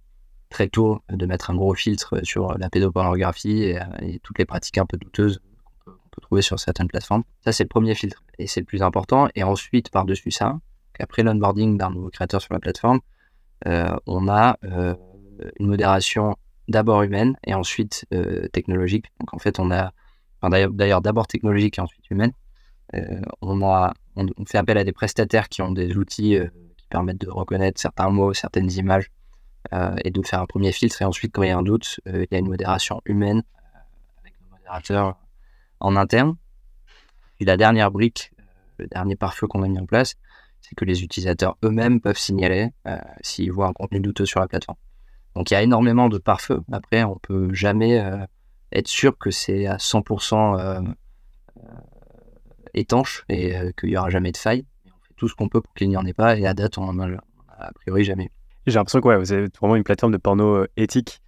très tôt de mettre un gros filtre sur la pédopornographie et, et toutes les pratiques un peu douteuses qu'on peut, trouver sur certaines plateformes. Ça, c'est le premier filtre et c'est le plus important. Et ensuite, par-dessus ça, après l'onboarding d'un nouveau créateur sur la plateforme, euh, on a une modération d'abord humaine et ensuite technologique. Donc en fait, on a, d'ailleurs d'abord technologique et ensuite humaine. on a on, fait appel à des prestataires qui ont des outils euh, qui permettent de reconnaître certains mots, certaines images euh, et de faire un premier filtre. Et ensuite, quand il y a un doute, euh, il y a une modération humaine avec le modérateur en interne. Et la dernière brique, le dernier pare-feu qu'on a mis en place, que les utilisateurs eux-mêmes peuvent signaler s'ils voient un contenu douteux sur la plateforme. Donc il y a énormément de pare-feu. Après, on peut jamais être sûr que c'est à 100% étanche et euh, qu'il n'y aura jamais de faille. on fait tout ce qu'on peut pour qu'il n'y en ait pas et à date, on en a a priori jamais J'ai l'impression que ouais, vous avez vraiment une plateforme de porno euh, éthique,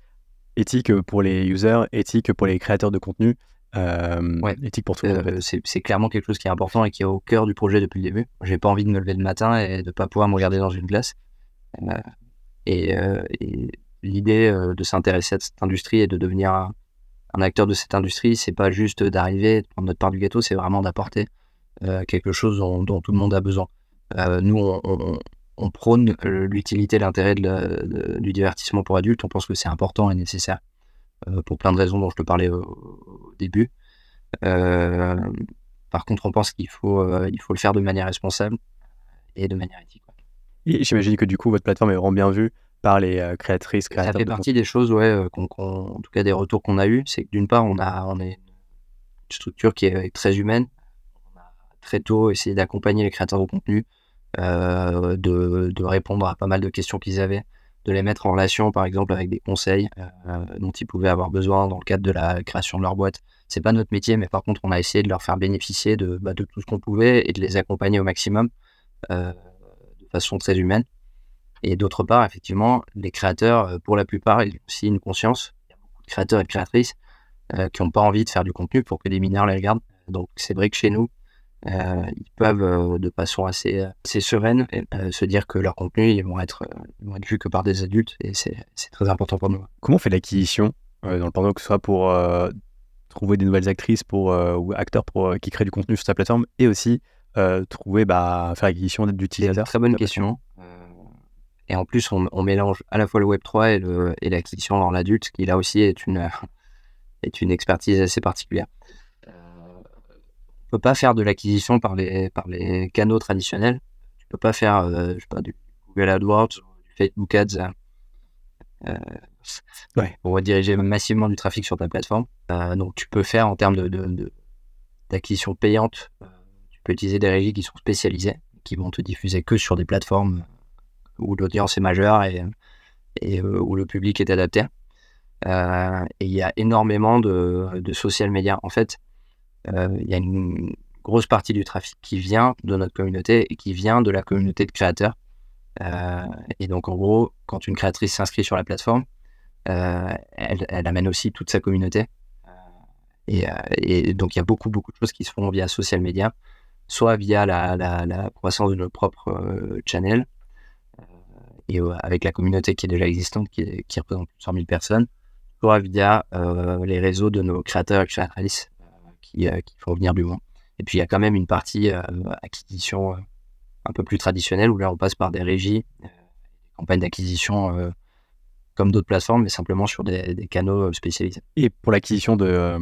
éthique pour les users, éthique pour les créateurs de contenu. Euh, ouais. éthique pour tout le monde. c'est clairement quelque chose qui est important et qui est au cœur du projet depuis le début. J'ai pas envie de me lever le matin et de pas pouvoir me regarder dans une glace. et, et l'idée de s'intéresser à cette industrie et de devenir un, un acteur de cette industrie, c'est pas juste d'arriver, de prendre notre part du gâteau, c'est vraiment d'apporter quelque chose dont, tout le monde a besoin. nous, on, prône l'utilité, l'intérêt du divertissement pour adultes. On pense que c'est important et nécessaire pour plein de raisons dont je te parlais au, début. par contre, on pense qu'il faut, il faut le faire de manière responsable et de manière éthique. Et j'imagine que du coup, votre plateforme est vraiment bien vue par les euh, créatrices, créateurs. Ça fait partie des choses, ouais, euh, en tout cas des retours qu'on a eus, c'est que d'une part, on a, on est une structure qui est très humaine. On a très tôt essayé d'accompagner les créateurs de contenu, euh, de, de, répondre à pas mal de questions qu'ils avaient, de les mettre en relation, par exemple, avec des conseils dont ils pouvaient avoir besoin dans le cadre de la création de leur boîte. C'est pas notre métier, mais par contre, on a essayé de leur faire bénéficier de, bah, tout ce qu'on pouvait et de les accompagner au maximum de façon très humaine. Et d'autre part, effectivement, les créateurs, euh, pour la plupart, ils ont aussi une conscience. Créateurs et créatrices euh, qui n'ont pas envie de faire du contenu pour que des mineurs les regardent. Donc c'est vrai que chez nous, euh, ils peuvent de façon assez, assez sereine se dire que leurs contenus ils vont, être, vont être vus que par des adultes et c'est très important pour nous. Comment on fait l'acquisition dans le porno, que ce soit pour trouver des nouvelles actrices pour, ou acteurs pour, qui créent du contenu sur sa plateforme et aussi trouver, bah, faire l'acquisition d'utilisateurs Très bonne question. Et en plus, on, mélange à la fois le Web3 et l'acquisition dans l'adulte, qui là aussi est une, est une expertise assez particulière. Euh, ne peut pas faire de l'acquisition par les, par les canaux traditionnels. Tu ne peux pas faire euh, je sais pas, du Google AdWords, du Facebook Ads euh, ouais. pour rediriger massivement du trafic sur ta plateforme. donc, tu peux faire en termes d'acquisition de, payante, tu peux utiliser des régies qui sont spécialisées, qui vont te diffuser que sur des plateformes où l'audience est majeure et, et euh, où le public est adapté. Euh, et il y a énormément de, de social media. En fait, euh, il y a une grosse partie du trafic qui vient de notre communauté et qui vient de la communauté de créateurs. et donc, en gros, quand une créatrice s'inscrit sur la plateforme, elle, elle, amène aussi toute sa communauté. Et, donc, il y a beaucoup, beaucoup de choses qui se font via social media, soit via la, croissance de nos propres channels, et euh, avec la communauté qui est déjà existante, qui, qui représente plus de 100 000 personnes, soit via euh, les réseaux de nos créateurs et créatrices euh, qui, qui, font venir du monde. Et puis il y a quand même une partie acquisition un peu plus traditionnelle où là on passe par des régies, des campagnes d'acquisition comme d'autres plateformes, mais simplement sur des, des canaux spécialisés. Et pour l'acquisition de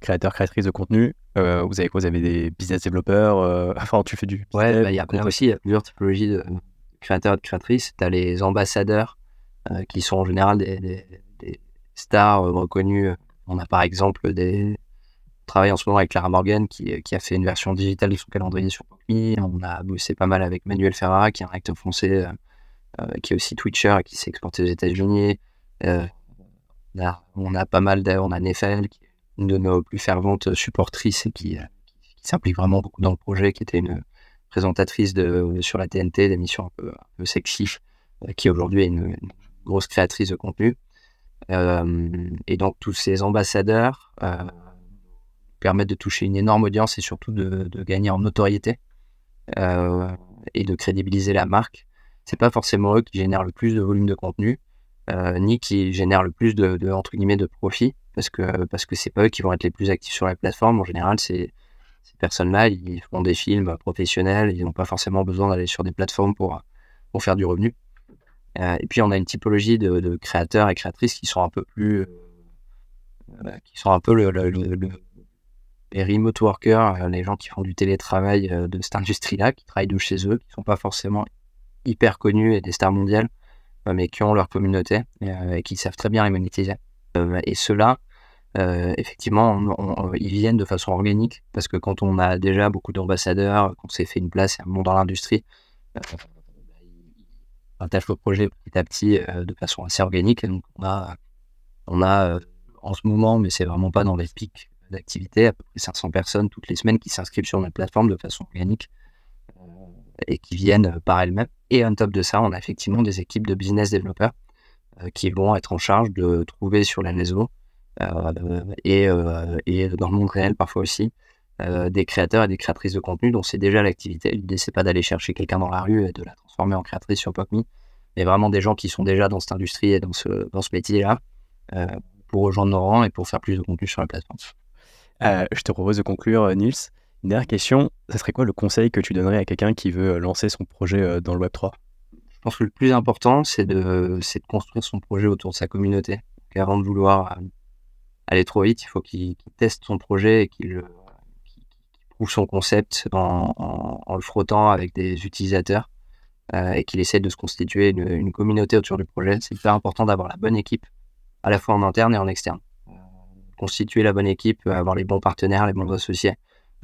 créateurs, créatrices de contenu, vous avez quoi? Vous avez des business développeurs Enfin, tu fais du. Ouais, bah, il y a aussi il y a plusieurs typologies de, créateurs et de créatrices. Tu as les ambassadeurs euh, qui sont en général des, stars euh, reconnues. On a par exemple des travaille en ce moment avec Clara Morgan qui, qui, a fait une version digitale de son calendrier sur Pokemon. On a bossé pas mal avec Manuel Ferrara qui est un acteur français euh, qui est aussi Twitcher et qui s'est exporté aux États-Unis. on, a, pas mal d'ailleurs, on a Nefel qui est une de nos plus ferventes supportrices et qui, qui s'implique vraiment beaucoup dans le projet, qui était une, présentatrice de, sur la TNT d'émissions un peu, un peu sexy, euh, qui aujourd'hui est une, grosse créatrice de contenu. Euh, et donc tous ces ambassadeurs euh, permettent de toucher une énorme audience et surtout de, gagner en notoriété et de crédibiliser la marque. C'est pas forcément eux qui génèrent le plus de volume de contenu, ni qui génèrent le plus de, entre guillemets de profit, parce que parce que c'est pas eux qui vont être les plus actifs sur la plateforme. En général, c'est ces personnes-là, ils font des films professionnels, ils n'ont pas forcément besoin d'aller sur des plateformes pour, pour faire du revenu. Euh, et puis on a une typologie de, créateurs et créatrices qui sont un peu plus, euh, euh, qui sont un peu le, les remote workers, les gens qui font du télétravail de cette industrie-là, qui travaillent de chez eux, qui ne sont pas forcément hyper connus et des stars mondiales, mais qui ont leur communauté et qui savent très bien les monétiser. et ceux-là, euh, effectivement, ils viennent de façon organique parce que quand on a déjà beaucoup d'ambassadeurs, qu'on s'est fait une place et un monde dans l'industrie, euh, ils partagent le projet petit à petit euh, de façon assez organique. donc, on a, on a en ce moment, mais c'est vraiment pas dans les pics d'activité, à peu près 500 personnes toutes les semaines qui s'inscrivent sur notre plateforme de façon organique et qui viennent par elles-mêmes. Et on top de ça, on a effectivement des équipes de business développeurs qui vont être en charge de trouver sur la réseau euh, et, euh, et dans le monde réel parfois aussi. Euh, des créateurs et des créatrices de contenu dont c'est déjà l'activité. L'idée, c'est pas d'aller chercher quelqu'un dans la rue et de la transformer en créatrice sur PopMe, mais vraiment des gens qui sont déjà dans cette industrie et dans ce, dans ce métier-là pour rejoindre nos rangs et pour faire plus de contenu sur la plateforme. Je te propose de conclure, Nils. Une dernière question, ce serait quoi le conseil que tu donnerais à quelqu'un qui veut lancer son projet dans le Web3 Je pense que le plus important, c'est de, construire son projet autour de sa communauté. avant de vouloir aller trop vite, il faut qu'il teste son projet et qu'il prouve son concept en, le frottant avec des utilisateurs euh, et qu'il essaie de se constituer une, communauté autour du projet. C'est hyper important d'avoir la bonne équipe, à la fois en interne et en externe. Euh, constituer la bonne équipe, avoir les bons partenaires, les bons associés,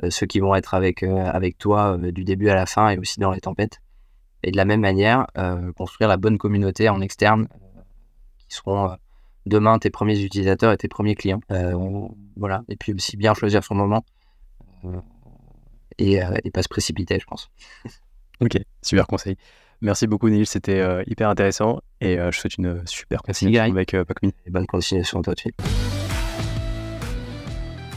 euh, ceux qui vont être avec, avec toi du début à la fin et aussi dans les tempêtes. Et de la même manière, construire la bonne communauté en externe qui seront demain tes premiers utilisateurs et tes premiers clients. voilà. Et puis aussi bien choisir son moment et, et pas se précipiter, je pense. Ok, super conseil. Merci beaucoup Neil, c'était euh, hyper intéressant et euh, je souhaite une super continuation avec euh, bonne continuation à toi aussi.